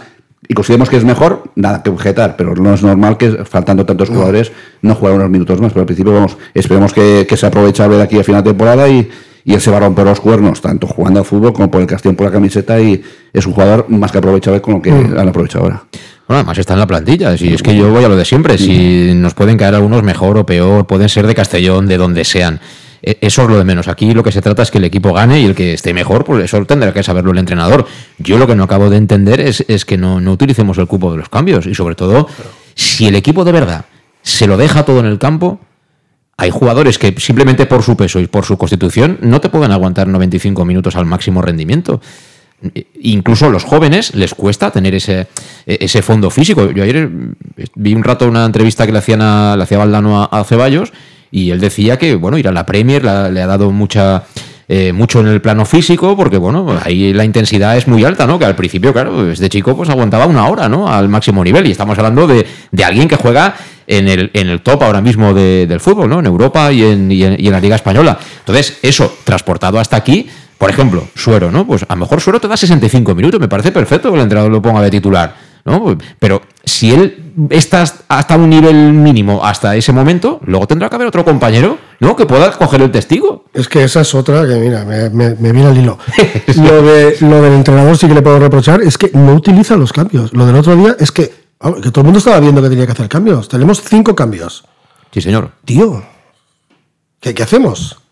y consideramos que es mejor, nada que objetar, pero no es normal que faltando tantos jugadores no jueguen unos minutos más. Pero al principio, vamos, esperemos que, que sea aprovechable de aquí a final de temporada y, y él se va a romper los cuernos, tanto jugando al fútbol como por el Castellón por la camiseta. Y es un jugador más que aprovechable con lo que Mm. han aprovechado ahora. Bueno, además está en la plantilla. Si es que yo voy a lo de siempre. Si nos pueden caer algunos mejor o peor, pueden ser de Castellón, de donde sean. E- Eso es lo de menos. Aquí lo que se trata es que el equipo gane y el que esté mejor, pues eso tendrá que saberlo el entrenador. Yo lo que no acabo de entender es, es que no, no utilicemos el cupo de los cambios. Y sobre todo, si el equipo de verdad se lo deja todo en el campo, hay jugadores que simplemente por su peso y por su constitución no te pueden aguantar 95 minutos al máximo rendimiento. Incluso a los jóvenes les cuesta tener ese, ese fondo físico. Yo ayer eh, vi un rato una entrevista que le, hacían a, le hacía Valdano a Ceballos y él decía que bueno ir a la Premier la- le ha dado mucha eh, mucho en el plano físico porque bueno ahí la intensidad es muy alta no que al principio claro desde chico pues aguantaba una hora no al máximo nivel y estamos hablando de, de alguien que juega en el, en el top ahora mismo de- del fútbol no en Europa y en, y en- y en la liga española. Entonces eso transportado hasta aquí por ejemplo, Suero, ¿no? Pues a lo mejor Suero te da 65 minutos, me parece perfecto que el entrenador lo ponga de titular, ¿no? Pero si él está hasta un nivel mínimo hasta ese momento, luego tendrá que haber otro compañero, ¿no? Que pueda coger el testigo. Es que esa es otra que, mira, me, me, me viene al hilo. lo, de, lo del entrenador sí que le puedo reprochar, es que no utiliza los cambios. Lo del otro día es que, vamos, que todo el mundo estaba viendo que tenía que hacer cambios. Tenemos cinco cambios. Sí, señor. Tío, ¿qué, qué hacemos?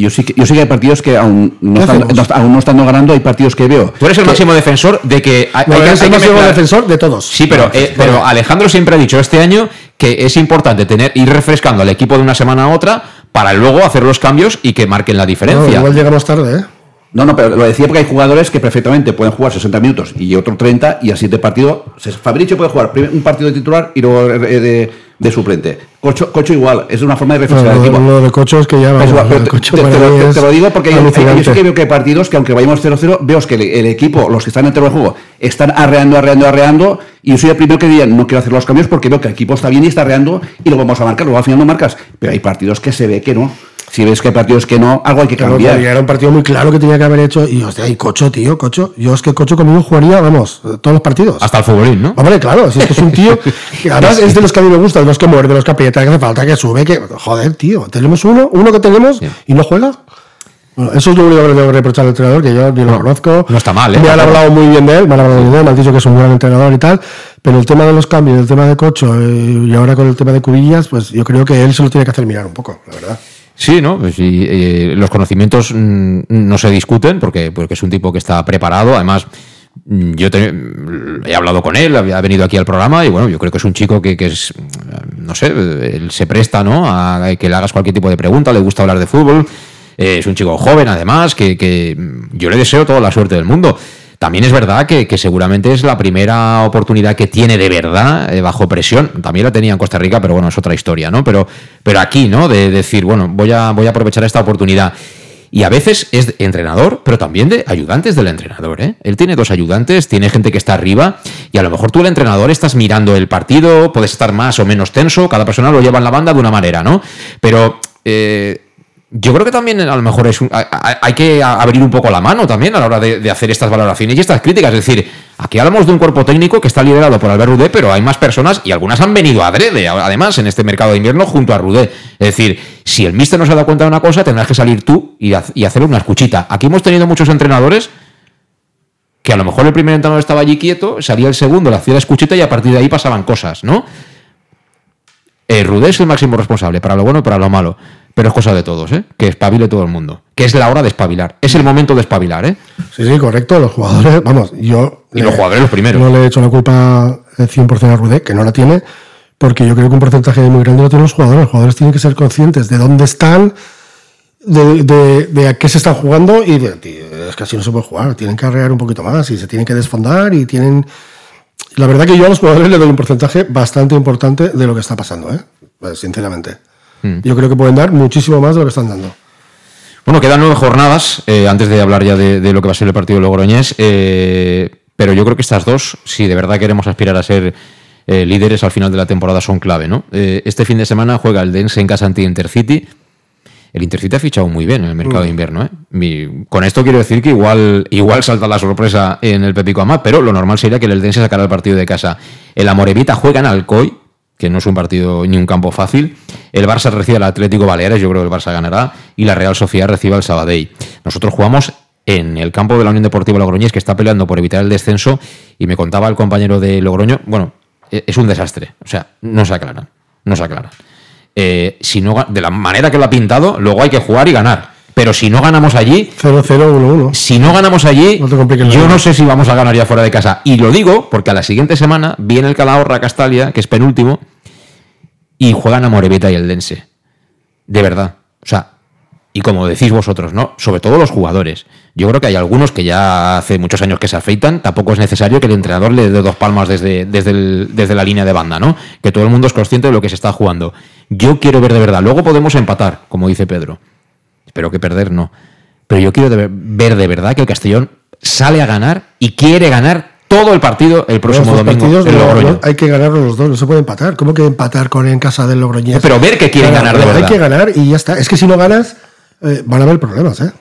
Yo sí, que, yo sí que hay partidos que aún no, ¿Qué están, aún no estando ganando, hay partidos que veo. Tú eres el que- máximo defensor de que hay, No, hay que- eres hay el máximo defensor de todos. Sí, pero, eh, pero Alejandro siempre ha dicho este año que es importante tener ir refrescando al equipo de una semana a otra para luego hacer los cambios y que marquen la No, diferencia. igual llegamos tarde, ¿eh? No, no, pero lo decía porque hay jugadores que perfectamente pueden jugar 60 minutos y otro 30 y al siguiente partido. Fabricio puede jugar un partido de titular y luego eh, de, de suplente. Cocho, Cocho igual, es una forma de refrescar lo, al equipo. lo de Cocho es que ya vamos, lo pero te, Cocho te- para te lo, te- lo digo porque yo sí alucinante. que veo que hay partidos que aunque vayamos 0-0, veo que el, el equipo, los que están en el terreno de juego, están arreando, arreando, arreando, y yo soy el primero que diría, no quiero hacer los cambios porque veo que el equipo está bien y está arreando y lo vamos a marcar, luego al final no marcas. Pero hay partidos que se ve que no. Si ves que hay partidos que no, algo hay que Claro, cambiar. era un partido muy claro que tenía que haber hecho. Y hostia, y Cocho, tío, Cocho. Yo es que Cocho conmigo jugaría, vamos, todos los partidos. Hasta el futbolín, ¿no? Hombre, claro, si es que es un tío. que además es de los que a mí me gustan, de los que muerde, de los que aprieta, que hace falta, que sube, que. Joder, tío. Tenemos uno, uno que tenemos y no juega. Bueno, eso es lo único que le tengo que reprochar al entrenador, que yo ni lo conozco. no está mal, ¿eh? Me han hablado muy bien de él, me han hablado muy bien de él, me han dicho que es un gran entrenador y tal. Pero el tema de los cambios, el tema de Cocho eh, y ahora con el tema de Cubillas, pues yo creo que él se lo tiene que hacer mirar un poco, la verdad. Sí, ¿no? Pues eh, los conocimientos mm, no se discuten porque, porque es un tipo que está preparado. Además, mm, yo te- mm, he hablado con él, había venido aquí al programa y bueno, yo creo que es un chico que, que es, no sé, él se presta, ¿no? A que le hagas cualquier tipo de pregunta, le gusta hablar de fútbol. Eh, es un chico joven, además, que, que, yo le deseo toda la suerte del mundo. También es verdad que, seguramente es la primera oportunidad que tiene de verdad eh, bajo presión. También la tenía en Costa Rica, pero bueno, es otra historia, ¿no? Pero, pero aquí, ¿no? De decir, bueno, voy a, voy a aprovechar esta oportunidad. Y a veces es entrenador, pero también de ayudantes del entrenador. ¿eh? Él tiene dos ayudantes, tiene gente que está arriba, y a lo mejor tú, el entrenador, estás mirando el partido, puedes estar más o menos tenso, cada persona lo lleva en la banda de una manera, ¿no? Pero eh, yo creo que también a lo mejor es un- hay, que abrir un poco la mano también a la hora de, hacer estas valoraciones y estas críticas. Es decir, aquí hablamos de un cuerpo técnico que está liderado por Albert Rudé, pero hay más personas y algunas han venido adrede, además, en este mercado de invierno junto a Rudé. Es decir, si el míster no se ha dado cuenta de una cosa, tendrás que salir tú y, haz- y hacer una escuchita. Aquí hemos tenido muchos entrenadores que a lo mejor el primer entrenador estaba allí quieto, salía el segundo, le hacía la escuchita y a partir de ahí pasaban cosas, ¿no? Eh, Rudé es el máximo responsable, para lo bueno y para lo malo. Pero es cosa de todos, ¿eh? Que espabile todo el mundo. Que es la hora de espabilar. Es el momento de espabilar, ¿eh? Sí, sí, correcto. Los jugadores, vamos, yo. Y los jugadores los primeros. No le he hecho la culpa el 100% a Rudé, que no la tiene, porque yo creo que un porcentaje muy grande lo tienen los jugadores. Los jugadores tienen que ser conscientes de dónde están, de, de- de a qué se están jugando y de, tío, es que así no se puede jugar. Tienen que arrear un poquito más y se tienen que desfondar y tienen. La verdad que yo a los jugadores le doy un porcentaje bastante importante de lo que está pasando, ¿eh? Pues, sinceramente. Mm. Yo creo que pueden dar muchísimo más de lo que están dando. Bueno, quedan nueve jornadas, eh, antes de hablar ya de, de lo que va a ser el partido de Logroñés, eh, pero yo creo que estas dos, si de verdad queremos aspirar a ser eh, líderes al final de la temporada son clave, ¿no? Eh, este fin de semana juega el Dense en casa anti Intercity. El Intercity ha fichado muy bien en el mercado de Mm. invierno, ¿eh? Mi- con esto quiero decir que igual, igual salta la sorpresa en el Pepico Amat, pero lo normal sería que el Dense sacara el partido de casa. El Amorevita juega en Alcoy, que no es un partido ni un campo fácil. El Barça recibe al Atlético Baleares, yo creo que el Barça ganará, y la Real Sofía recibe al Sabadell. Nosotros jugamos en el campo de la Unión Deportiva Logroñés, que está peleando por evitar el descenso, y me contaba el compañero de Logroño, bueno, e- es un desastre, o sea, no se aclaran, no se aclaran. Eh, si no, de la manera que lo ha pintado, luego hay que jugar y ganar. Pero si no ganamos allí, 0-0-1-1. si no ganamos allí, No te yo no sé si vamos a ganar ya fuera de casa. Y lo digo porque a la siguiente semana viene el Calahorra Castalia, que es penúltimo, y juegan a Morevita y el Dense. De verdad. O sea, y como decís vosotros, ¿no? Sobre todo los jugadores. Yo creo que hay algunos que ya hace muchos años que se afeitan, tampoco es necesario que el entrenador le dé dos palmas desde, desde, desde la línea de banda, ¿no? Que todo el mundo es consciente de lo que se está jugando. Yo quiero ver de verdad. Luego podemos empatar, como dice Pedro. Espero que perder no. Pero yo quiero ver de verdad que el Castellón sale a ganar y quiere ganar todo el partido el próximo domingo en Logroño. no, hay que ganar los dos, no se puede empatar. ¿Cómo que empatar con en casa del Logroñés? Pero ver que quieren ganar de Hay verdad. que ganar y ya está. Es que si no ganas, eh, van a haber problemas, ¿eh?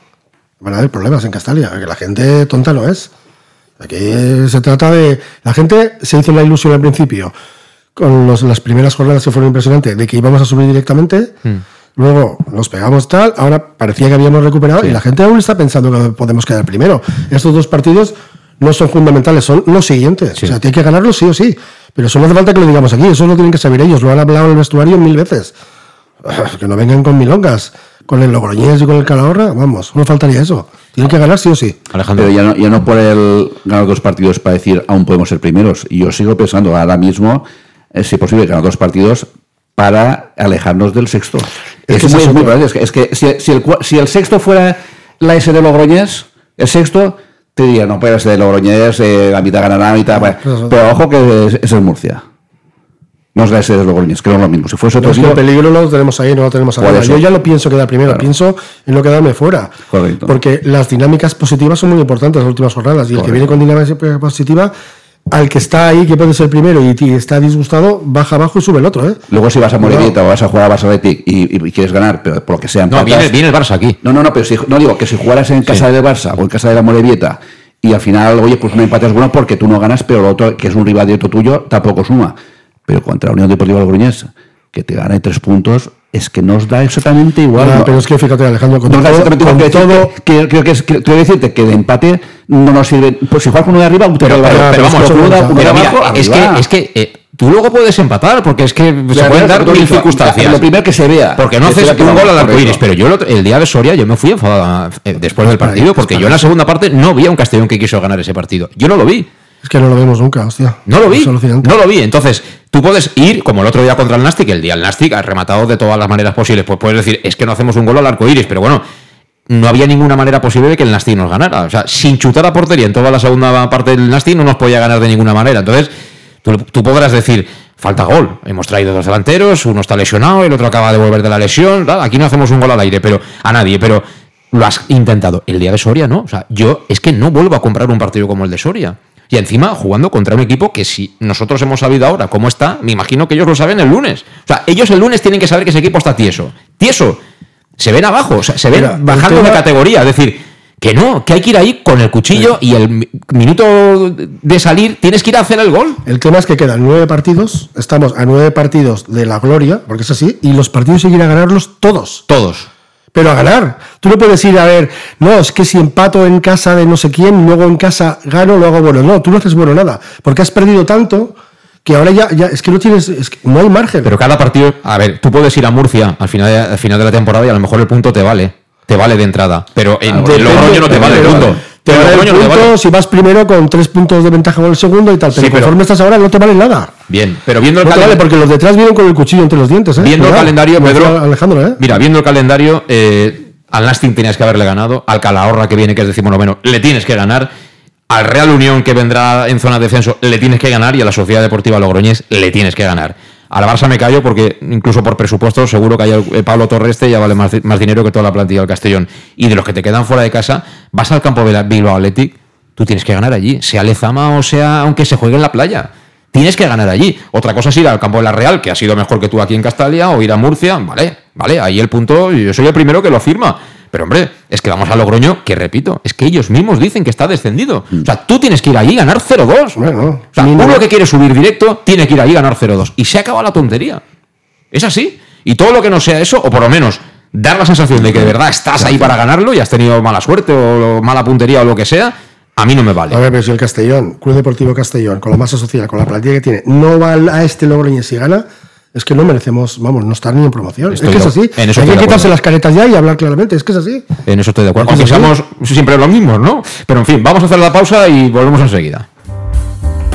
Van a haber problemas en Castalia, que la gente tonta no es. Aquí se trata de. La gente se hizo la ilusión al principio, con los- las primeras jornadas que fueron impresionantes, de que íbamos a subir directamente. Hmm. Luego nos pegamos tal, ahora parecía que habíamos recuperado y la gente aún está pensando que podemos quedar primero. Estos dos partidos no son fundamentales, son los siguientes. O sea, tiene que ganarlos sí o sí. Pero eso no hace falta que lo digamos aquí, eso lo tienen que saber ellos, lo han hablado en el vestuario mil veces. Que no vengan con milongas, con el Logroñés y con el Calahorra, vamos, no faltaría eso. Tienen que ganar sí o sí. Pero ya no, ya no por el ganar dos partidos para decir aún podemos ser primeros. Y yo sigo pensando ahora mismo, eh, si es posible, ganar dos partidos para alejarnos del sexto. Es Es, que muy, es muy es que, es que si, si el, si el sexto fuera la S de Logroñés, el sexto, te diría, no, pues de Logroñés, eh, la mitad ganará, la mitad. bueno. Pero- pero ojo que es, es Murcia. No es de Logroñés, que no es lo mismo. Si fuese otro Es que el peligro lo tenemos ahí, no lo tenemos eso. Yo ya no pienso quedar primero, pienso en no quedarme fuera. Correcto. Porque las dinámicas positivas son muy importantes las últimas jornadas. Y el que viene con dinámica positiva, al que está ahí, que puede ser primero y y está disgustado, baja abajo y sube el otro. ¿eh? Luego si vas a Morevieta o vas a jugar a Barça Athletic y, y quieres ganar, pero por lo que sea No, viene, viene el Barça aquí. No, no, no, pero si, no digo que si jugaras en casa del Barça o en casa de la Morevieta y al final, oye, pues un empate es bueno porque tú no ganas, pero lo otro, que es un rival directo tuyo, tampoco suma. Pero contra la Unión Deportiva Logroñés, que te gana tres puntos, es que nos da exactamente igual. Ah, ¿no? pero es que fíjate, Alejandro, con todo, con todo- que- que- creo que es- que- quiero decirte que de empate no nos sirve. Pues si juegas con uno de arriba, un Pero, pero, pero vamos, uno de- uno de pero mira, abajo, es que, es que eh, tú luego puedes empatar, porque es que se pueden dar mil circunstancias. Lo primero que se vea. Porque no haces un gol al arcoíris, pero yo el, otro- el día de Soria yo me fui enfadado eh, después del partido, porque yo en la segunda parte no vi a un Castellón que quiso ganar ese partido. Yo no lo vi. Es que no lo vemos nunca, hostia. No lo vi. No lo vi. Entonces, tú puedes ir, como el otro día contra el Nastic, el día el Nastic ha rematado de todas las maneras posibles. Pues puedes decir, es que no hacemos un gol al arco iris, pero bueno, no había ninguna manera posible de que el Nastic nos ganara. O sea, sin chutar a portería en toda la segunda parte del Nastic no nos podía ganar de ninguna manera. Entonces, tú, tú podrás decir, falta gol. Hemos traído dos delanteros, uno está lesionado, el otro acaba de volver de la lesión. Aquí no hacemos un gol al aire, pero a nadie, pero lo has intentado. El día de Soria, ¿no? O sea, yo es que no vuelvo a comprar un partido como el de Soria. Y encima jugando contra un equipo que si nosotros hemos sabido ahora cómo está, me imagino que ellos lo saben el lunes. O sea, ellos el lunes tienen que saber que ese equipo está tieso. Tieso. Se ven abajo, o sea, se ven Mira, bajando tema- de categoría. Es decir, que no, que hay que ir ahí con el cuchillo y el mi- minuto de salir tienes que ir a hacer el gol. El tema es que quedan nueve partidos, estamos a nueve partidos de la gloria, porque es así, y los partidos hay que ir a ganarlos todos. Todos. Pero a ganar. Tú no puedes ir a ver, no, es que si empato en casa de no sé quién, luego en casa gano, lo hago bueno. No, tú no haces bueno nada, porque has perdido tanto que ahora ya, ya es que no tienes, es que no hay margen. Pero cada partido, a ver, tú puedes ir a Murcia al final, de, al final de la temporada y a lo mejor el punto te vale. Te vale de entrada. Pero en, en Depende, Logroño no te vale el punto. Te En vale el Logroño no te punto vale. si vas primero con tres puntos de ventaja con el segundo y tal, pero Sí, pero- conforme estás ahora no te vale nada. Bien, pero viendo el No te vale calendario. porque los detrás vienen con el cuchillo entre los dientes. ¿eh? Viendo el calendario, Pedro. Alejandro, ¿eh? Mira, viendo el calendario, eh, al Nasting tenías que haberle ganado. Al Calahorra que viene, que es decimonoveno, le tienes que ganar. Al Real Unión que vendrá en zona de descenso, le tienes que ganar. Y a la Sociedad Deportiva Logroñés le tienes que ganar. Al Barça me callo porque incluso por presupuesto seguro que hay eh, Pablo Torreste ya vale más, dinero que toda la plantilla del Castellón. Y de los que te quedan fuera de casa, vas al campo de Bilbao Athletic, tú tienes que ganar allí, sea Lezama o sea aunque se juegue en la playa. Tienes que ganar allí. Otra cosa es ir al campo de la Real, que ha sido mejor que tú aquí en Castalia, o ir a Murcia. Vale, vale, ahí el punto, yo soy el primero que lo afirma. Pero hombre, es que vamos a Logroño, que repito, es que ellos mismos dicen que está descendido. O sea, tú tienes que ir allí y ganar 0-2. o sea, uno que quiere subir directo tiene que ir allí y ganar 0-2. Y se acaba la tontería. Es así. Y todo lo que no sea eso, o por lo menos dar la sensación de que de verdad estás ahí para ganarlo y has tenido mala suerte o mala puntería o lo que sea, a mí no me vale. A ver, pero si el Castellón, Club Deportivo Castellón, con la masa social, con la plantilla que tiene, no va a este Logroño si gana, es que no merecemos, vamos, no estar ni en promoción. Estoy es que es así. en eso Hay que quitarse acuerdo. las caretas ya y hablar claramente. Es que es así. En eso estoy de acuerdo. Aunque seamos siempre los mismos, ¿no? Pero en fin, vamos a hacer la pausa y volvemos enseguida.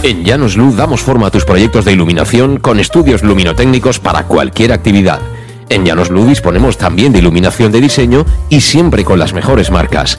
En Llanos Luz damos forma a tus proyectos de iluminación con estudios luminotécnicos para cualquier actividad. En Llanos Luz disponemos también de iluminación de diseño y siempre con las mejores marcas.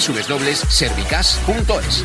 www.servicas.es.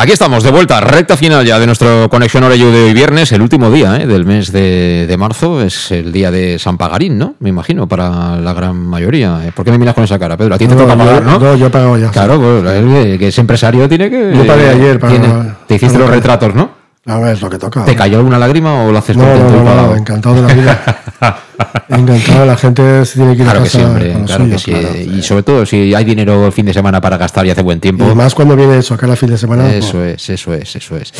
Aquí estamos, de vuelta, recta final ya de nuestro Conexión Orello de hoy viernes, el último día ¿eh? del mes de, de marzo, es el día de San Pagarín, ¿no? Me imagino, para la gran mayoría. ¿eh? ¿Por qué me miras con esa cara, Pedro? A ti te No, toca yo- pagar, ¿no? no, yo he pagado ya. Claro, pues, él, que es empresario tiene que... Yo pagué ayer para- tiene- te hiciste para- los retratos, ¿no? A ver, es lo que toca. ¿Te cayó alguna lágrima o lo haces No, contento no, no, encantado de la vida. encantado, la gente se tiene que ir Claro a que casa con lo claro que sí. claro. Y sobre todo si hay dinero el fin de semana para gastar y hace buen tiempo. Y más cuando viene eso, acá la fin de semana. Eso pues, es, eso es, eso es.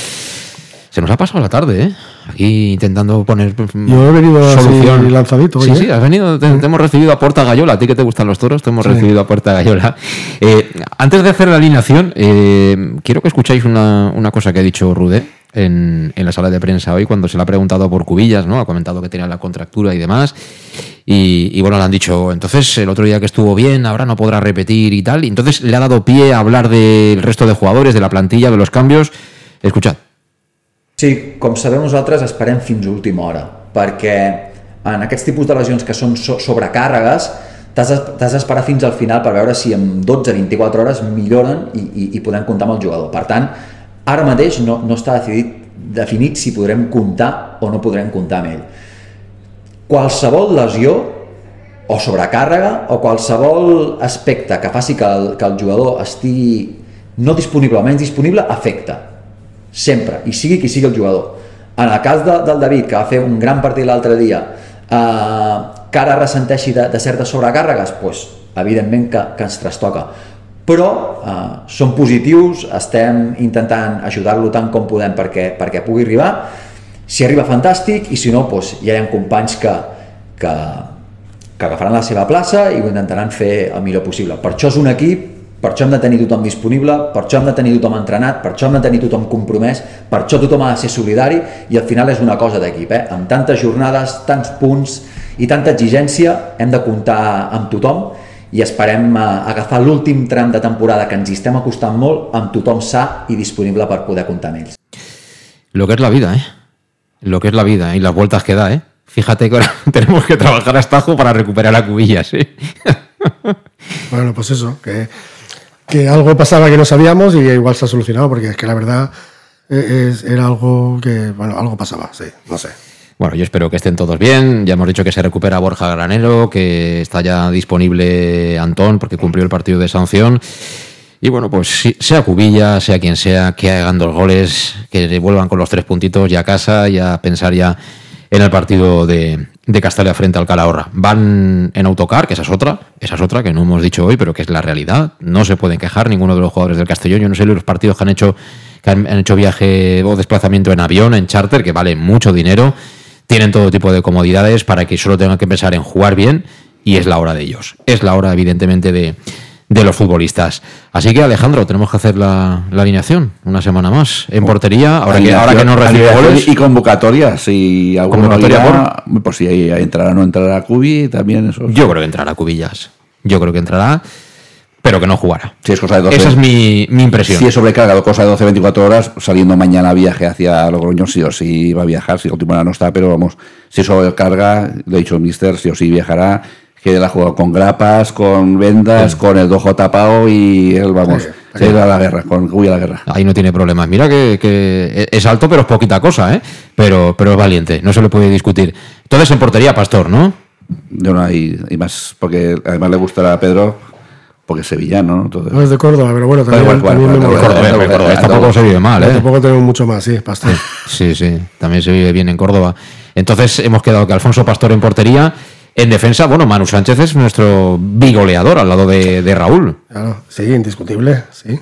Se nos ha pasado la tarde, ¿eh? Aquí intentando poner Yo he venido así solución. lanzadito Sí, hoy, sí, ¿eh? has venido, te, te hemos recibido a Puerta Gallola. A ti que te gustan los toros, te hemos Sí. recibido a Puerta Gallola. Eh, antes de hacer la alineación, eh, quiero que escucháis una, una cosa que ha dicho Rude en, en la sala de prensa hoy, cuando se le ha preguntado por Cubillas, ¿no? Ha comentado que tenía la contractura y demás. Y, y bueno, le han dicho, entonces el otro día que estuvo bien, ahora no podrá repetir y tal. Y entonces le ha dado pie a hablar del resto de jugadores, de la plantilla, de los cambios. Escuchad. Sí, com sabeu nosaltres esperem fins a última hora, perquè en aquests tipus de lesions que són so sobrecàrregues t'has d'esperar fins al final per veure si en 12-24 hores milloren i, i, i podem comptar amb el jugador. Per tant, ara mateix no, no està decidit, definit si podrem comptar o no podrem comptar amb ell. Qualsevol lesió o sobrecàrrega o qualsevol aspecte que faci que el, que el jugador estigui no disponible o menys disponible afecta sempre, i sigui qui sigui el jugador. En el cas de, del David, que va fer un gran partit l'altre dia, eh, que ara ressenteixi de, de certes sobrecàrregues, doncs, evidentment que, que ens trastoca. Però eh, som positius, estem intentant ajudar-lo tant com podem perquè, perquè pugui arribar. Si arriba, fantàstic, i si no, doncs, ja hi ha companys que, que, que agafaran la seva plaça i ho intentaran fer el millor possible. Per això és un equip, per això hem de tenir tothom disponible, per això hem de tenir tothom entrenat, per això hem de tenir tothom compromès, per això tothom ha de ser solidari i al final és una cosa d'equip. Eh? Amb tantes jornades, tants punts i tanta exigència hem de comptar amb tothom i esperem eh, agafar l'últim tram de temporada que ens hi estem acostant molt amb tothom sa i disponible per poder comptar amb ells. Lo que es la vida, ¿eh? lo que es la vida y las vueltas que da, ¿eh? Fíjate que ahora tenemos que trabajar a estajo para recuperar a cubillas, ¿eh? Bueno, pues eso, que, que algo pasaba que no sabíamos y igual se ha solucionado, porque es que la verdad eh, es- era algo que, bueno, algo pasaba, sí, no sé. Bueno, yo espero que estén todos bien. Ya hemos dicho que se recupera Borja Granero, que está ya disponible Antón porque cumplió el partido de sanción. Y bueno, pues sea Cubilla, sea quien sea, que hagan dos goles, que vuelvan con los tres puntitos ya a casa y a pensar ya en el partido de, de Castalia frente al Calahorra. Van en autocar, que esa es otra, esa es otra que no hemos dicho hoy, pero que es la realidad. No se pueden quejar ninguno de los jugadores del Castellón. Yo no sé los partidos que han hecho, que han hecho viaje o desplazamiento en avión, en charter, que vale mucho dinero. Tienen todo tipo de comodidades para que solo tengan que pensar en jugar bien y es la hora de ellos. Es la hora, evidentemente, de, de los futbolistas. Así que, Alejandro, tenemos que hacer la, la alineación una semana más en portería. Ahora que, ahora que no recibe goles. Y convocatorias. Si Convocatoria irá, pues si ahí entrará o no entrará Cubi, también eso. Yo creo que entrará Cubillas. Yo creo que entrará, pero que no jugará. Si es cosa de 12, Esa es mi, mi impresión. Si es sobrecarga, cosa de 12-24 horas, saliendo mañana viaje hacia Logroño, sí o sí va a viajar. Si la última hora no está, pero vamos, si es sobrecarga, lo ha dicho el mister, sí o sí viajará. Que él ha jugado con grapas, con vendas, con el dojo tapado y él, vamos, Sí, se va a la guerra, con Cubi a la guerra. Ahí no tiene problemas. Mira que, que es alto, pero es poquita cosa, ¿eh? Pero, pero es valiente, no se le puede discutir. Entonces en portería, Pastor, ¿no? Yo no hay, hay más, porque además le gustará a Pedro, porque es sevillano, ¿no? Entonces, No es de Córdoba, pero bueno, también, igual, también igual, me. Córdoba, igual, tampoco se vive mal, ¿eh? Tampoco tengo mucho más, sí, pastor. Sí, sí, también se vive bien en Córdoba. Entonces hemos quedado que Alfonso Pastor en portería. En defensa, bueno, Manu Sánchez es nuestro bigoleador al lado de, de Raúl. Claro, sí, indiscutible, sí.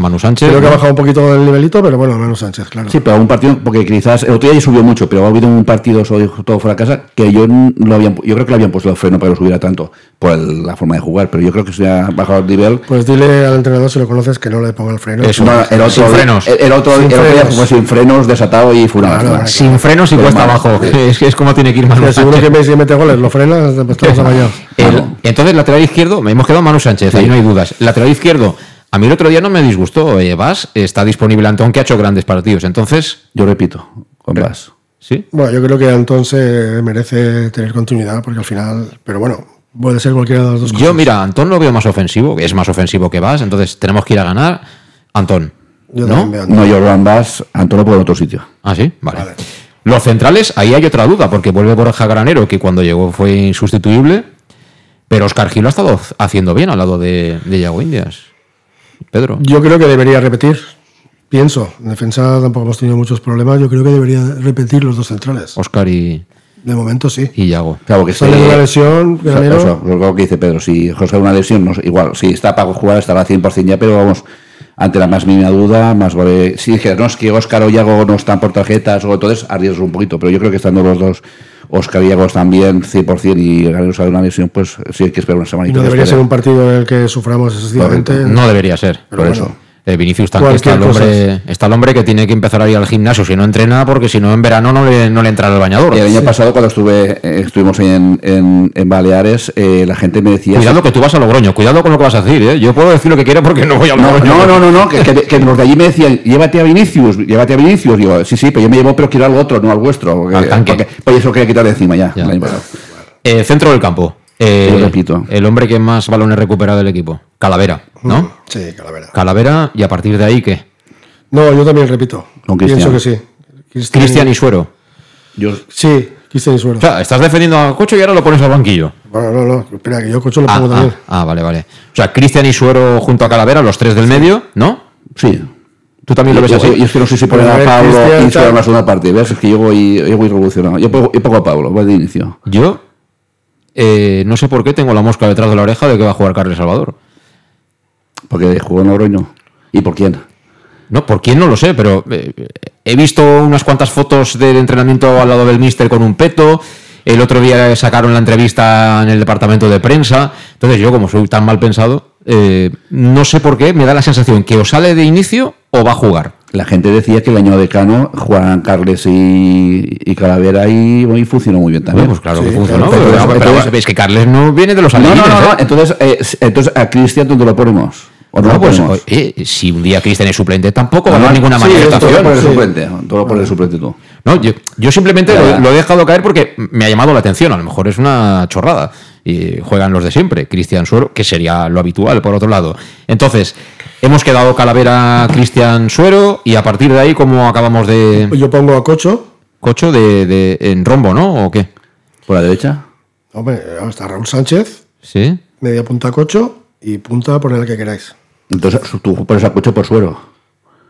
Manu Sánchez. Creo que ha bajado un poquito el nivelito, pero bueno, menos Sánchez, claro. Sí, pero un partido, porque quizás el otro día ya subió mucho, pero ha habido un partido sobre todo fuera de casa que yo lo habían, yo creo que le habían puesto el freno para que lo subiera tanto por el- la forma de jugar, pero yo creo que se ha bajado el nivel. Pues dile al entrenador, si lo conoces, que no le ponga el freno. Eso, No, el otro, sin frenos. El, el otro, Sin el otro día frenos. fue sin frenos, desatado y furado. Claro, Sin frenos y Pero cuesta abajo. Es, que es como tiene que ir Manu seguro que Messi mete goles, lo frenas, pues estamos amañados. El- entonces, lateral izquierdo, me hemos quedado Manu Sánchez, ahí no hay dudas. Lateral izquierdo, a mí el otro día no me disgustó. Eh, Vas, está disponible Antón, que ha hecho grandes partidos. Entonces, Yo repito, con Bas. sí. Bueno, yo creo que Antón se merece tener continuidad, porque al final, pero bueno, puede ser cualquiera de las dos cosas. Yo, mira, Antón lo veo más ofensivo, es más ofensivo que Vas, entonces tenemos que ir a ganar. Antón, Yo ¿no? también veo Antón. No, yo Roland Bas, Antonio por otro sitio. Ah, sí, vale. Los centrales, ahí hay otra duda, porque vuelve Borja Granero, que cuando llegó fue insustituible, pero Oscar Gil lo ha estado haciendo bien al lado de, de Yago Indias. Pedro. Yo creo que debería repetir. Pienso, en defensa tampoco hemos tenido muchos problemas. Yo creo que debería repetir los dos centrales. Oscar y, De momento sí. y Yago. Claro, que Sale una lesión, Eso, Granero. eso, lo que dice Pedro, si José una lesión, no igual, si está para jugar estará 100% ya, pero vamos, ante la más mínima duda, más vale. Si dijeras, no, es que Óscar o Yago no están por tarjetas, o entonces arriesgo un poquito, pero yo creo que estando los dos, Óscar y Yago están bien 100% y sale de una lesión, pues sí hay que esperar una semana. Y no debería ser un partido en el que suframos excesivamente. No debería ser. Pero por bueno. Eh, Vinicius Tanque está el, hombre, está el hombre que tiene que empezar a ir al gimnasio si no entrena, porque si no en verano no le, no le entra el bañador. El año pasado, cuando estuve, eh, estuvimos ahí en, en, en Baleares, eh, la gente me decía. Cuidado que tú vas a Logroño, cuidado con lo que vas a decir. ¿eh? Yo puedo decir lo que quiero porque no voy a No, Logroño. no, no, no, no, que, que- que los de allí me decían, llévate a Vinicius, llévate a Vinicius. Digo, sí, sí, pero yo me llevo, pero quiero al otro, no al vuestro. Porque, Al tanque. porque- pues eso quería quitar de encima ya. Ya. el año pasado. Eh, centro del campo. Eh, repito. El hombre que más balones recupera del equipo. Calavera, ¿no? Sí, Calavera. Calavera, y a partir de ahí, ¿qué? No, yo también repito. Con Pienso Cristian. que sí. Cristian y Suero. Yo, Sí, Cristian y Suero. O sea, estás defendiendo a Cocho y ahora lo pones al banquillo. Bueno, no, no, espera, que yo Cocho lo Ah, pongo ah, también. ah, vale, vale. O sea, Cristian y Suero junto a Calavera, los tres del medio, ¿no? sí. ¿Tú también lo ves Yo, así? yo es que no sé si poner a Pablo Cristian, y Suárez en la segunda parte. ¿Ves? Es que yo voy, yo voy revolucionado. Yo pongo, yo pongo a Pablo, voy de inicio. Yo eh, no sé por qué tengo la mosca detrás de la oreja de que va a jugar Carles Salvador. Porque jugó en Logroño. ¿Y por quién? No, por quién no lo sé, pero eh, he visto unas cuantas fotos del entrenamiento al lado del míster con un peto. El otro día sacaron la entrevista en el departamento de prensa. Entonces yo, como soy tan mal pensado, eh, no sé por qué me da la sensación que o sale de inicio o va a jugar. La gente decía que el año de Cano jugaban Carles y, y Calavera y, y funcionó muy bien también. Bueno, pues claro que funcionó. claro. pero, pero sabéis que Carles no viene de los No, no, no, no. ¿eh? Entonces, eh, entonces a Cristian, ¿dónde lo ponemos? O no No, lo pues, ponemos. si un día Cristian es suplente, tampoco va a haber ninguna sí, todo manifestación. por el Sí. suplente, todo lo por el suplente tú. No, yo, yo simplemente lo he dejado caer porque me ha llamado la atención. A lo mejor es una chorrada. Y juegan los de siempre, Cristian Suero, que sería lo habitual, por otro lado. Entonces, hemos quedado Calavera, Cristian Suero, y a partir de ahí, ¿cómo acabamos de. Yo pongo a Cocho. Cocho de, de- en rombo, ¿no? ¿O qué? ¿Por la derecha? Hombre, está Raúl Sánchez, Sí. media punta Cocho y punta poner el que queráis. Entonces tú pones a Cocho por suero.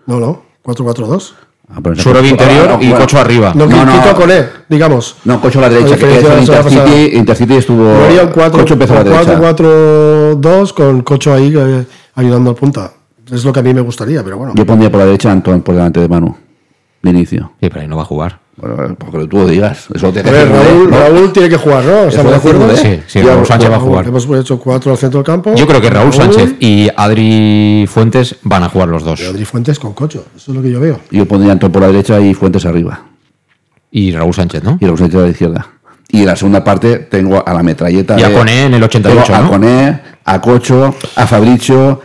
No, no, 4-4-2. Ah, Suero interior ah, no, y bueno. Cocho arriba. No, No, no. quito con él, digamos. No, Cocho a la derecha, A que de la Intercity. Intercity estuvo. Yo haría un 4, Cocho empezó a la derecha. 4-4-2 con Cocho ahí eh, ayudando al punta. Es lo que a mí me gustaría, pero bueno. Yo pondría por la derecha a Antón por delante de Manu. De inicio. Sí, pero ahí no va a jugar. Bueno, porque tú lo digas. Eso tiene ver, que Raúl, ¿no? Raúl tiene que jugar, ¿no? ¿Estamos de acuerdo? decirlo, Sí, sí, Raúl Sánchez va a Raúl, jugar. Hemos hecho 4 al centro del campo. Yo creo que Raúl Sánchez y Adri Fuentes van a jugar los dos. y Adri Fuentes con Cocho. Eso es lo que yo veo. Yo pondría Antón por la derecha y Fuentes arriba. Y Raúl Sánchez, ¿no? Y los Sánchez a la izquierda. Y en la segunda parte tengo a la metralleta. Y a Coné en el 88, tengo A ¿no? Coné, a Cocho, a Fabricio,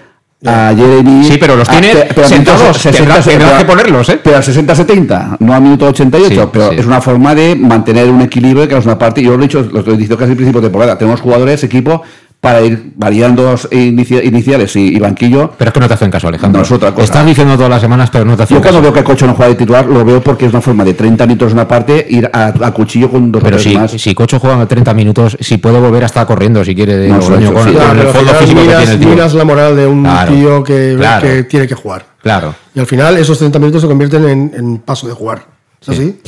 a Jeremy. Sí, pero los a- tiene pe- pero a sentados. minutos 60, Tendrás- tendrás pero- que ponerlos, ¿eh? Pero a 60-70, no a minuto 88. Sí, pero sí. es una forma de mantener un equilibrio que es una parte. Yo lo he dicho, lo he dicho casi al principio de temporada. Tenemos jugadores, equipo, para ir variando inicia- iniciales y, y banquillo. Pero es que no te hacen caso, Alejandro. No, es otra cosa. Estás diciendo todas las semanas, pero no te hacen Yo cuando caso. veo que el Cocho no juega de titular, lo veo porque es una forma de 30 minutos en una parte, ir a, a cuchillo con dos Pero o tres si, más. si Cocho juega 30 minutos, si puede volver a estar corriendo si quiere de No, Logroño con, sí. con Ya, el fondo físico que miras, tiene el tío. miras la moral de un Claro, tío que, claro. que tiene que jugar. Claro, Y al final esos 30 minutos se convierten en, en paso de jugar. ¿Es así?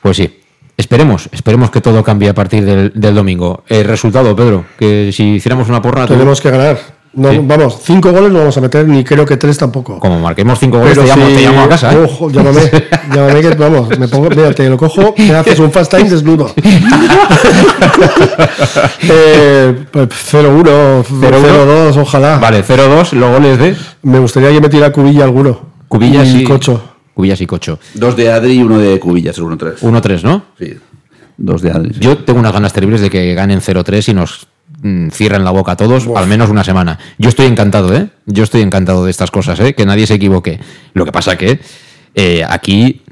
pues sí. Esperemos, esperemos que todo cambie a partir del, del domingo. El resultado, Pedro, que si hiciéramos una porra, Tenemos que ganar. No, Sí. Vamos, cinco goles no vamos a meter, ni creo que tres tampoco. como marquemos 5 goles, te llamo, si- te llamo a casa. ¿eh? Ojo, llámame, llámame que vamos, me pongo, mira, te lo cojo, me haces un fast time desnudo. eh, pues 0-1, 0-2, ojalá. Vale, 0-2, los goles de Me gustaría que metiera Cubilla alguno. Cubillas y y Cocho. Cubillas y Cocho. Dos de Adri y uno de Cubillas, el 1-3. 1-3, ¿no? Sí. Dos de Adri. sí. Yo tengo unas ganas terribles de que ganen 0-3 y nos mm, cierren la boca a todos, al menos una semana. Yo estoy encantado, ¿eh? Yo estoy encantado de estas cosas, ¿eh? Que nadie se equivoque. Lo que pasa que eh, aquí,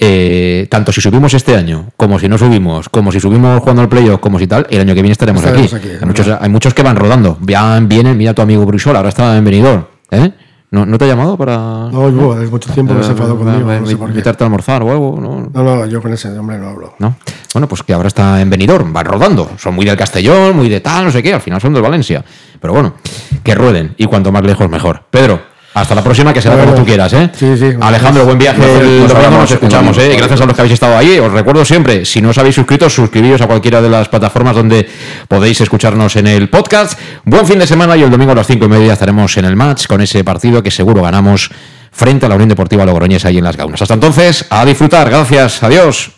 eh, tanto si subimos este año, como si no subimos, como si subimos jugando al playoff, como si tal, el año que viene estaremos, Estaremos aquí. aquí, hay, muchos, hay muchos que van rodando. Van, vienen, mira tu amigo Brusol, ahora está en Benidorm, ¿eh? ¿No, ¿No te ha llamado para...? No, yo, hace mucho tiempo que se enfadó conmigo, no sé por qué. invitarte a almorzar o algo? ¿no? No, no, yo con ese hombre no hablo. ¿no? Bueno, pues que ahora está en Benidorm, van rodando. Son muy del Castellón, muy de tal, no sé qué, al final son del Valencia. Pero bueno, que rueden y cuanto más lejos mejor. Pedro, hasta la próxima, que será Nos como tú quieras, ¿eh? Sí, sí. Alejandro, buen viaje Nos el domingo, hablamos nos escuchamos, domingo. ¿eh? Y Gracias a los que habéis estado ahí. Os recuerdo siempre, si no os habéis suscrito, suscribíos a cualquiera de las plataformas donde podéis escucharnos en el podcast. Buen fin de semana y el domingo a las cinco y media estaremos en el match con ese partido que seguro ganamos frente a la Unión Deportiva Logroñesa ahí en las Gaunas. Hasta entonces, a disfrutar. Gracias. Adiós.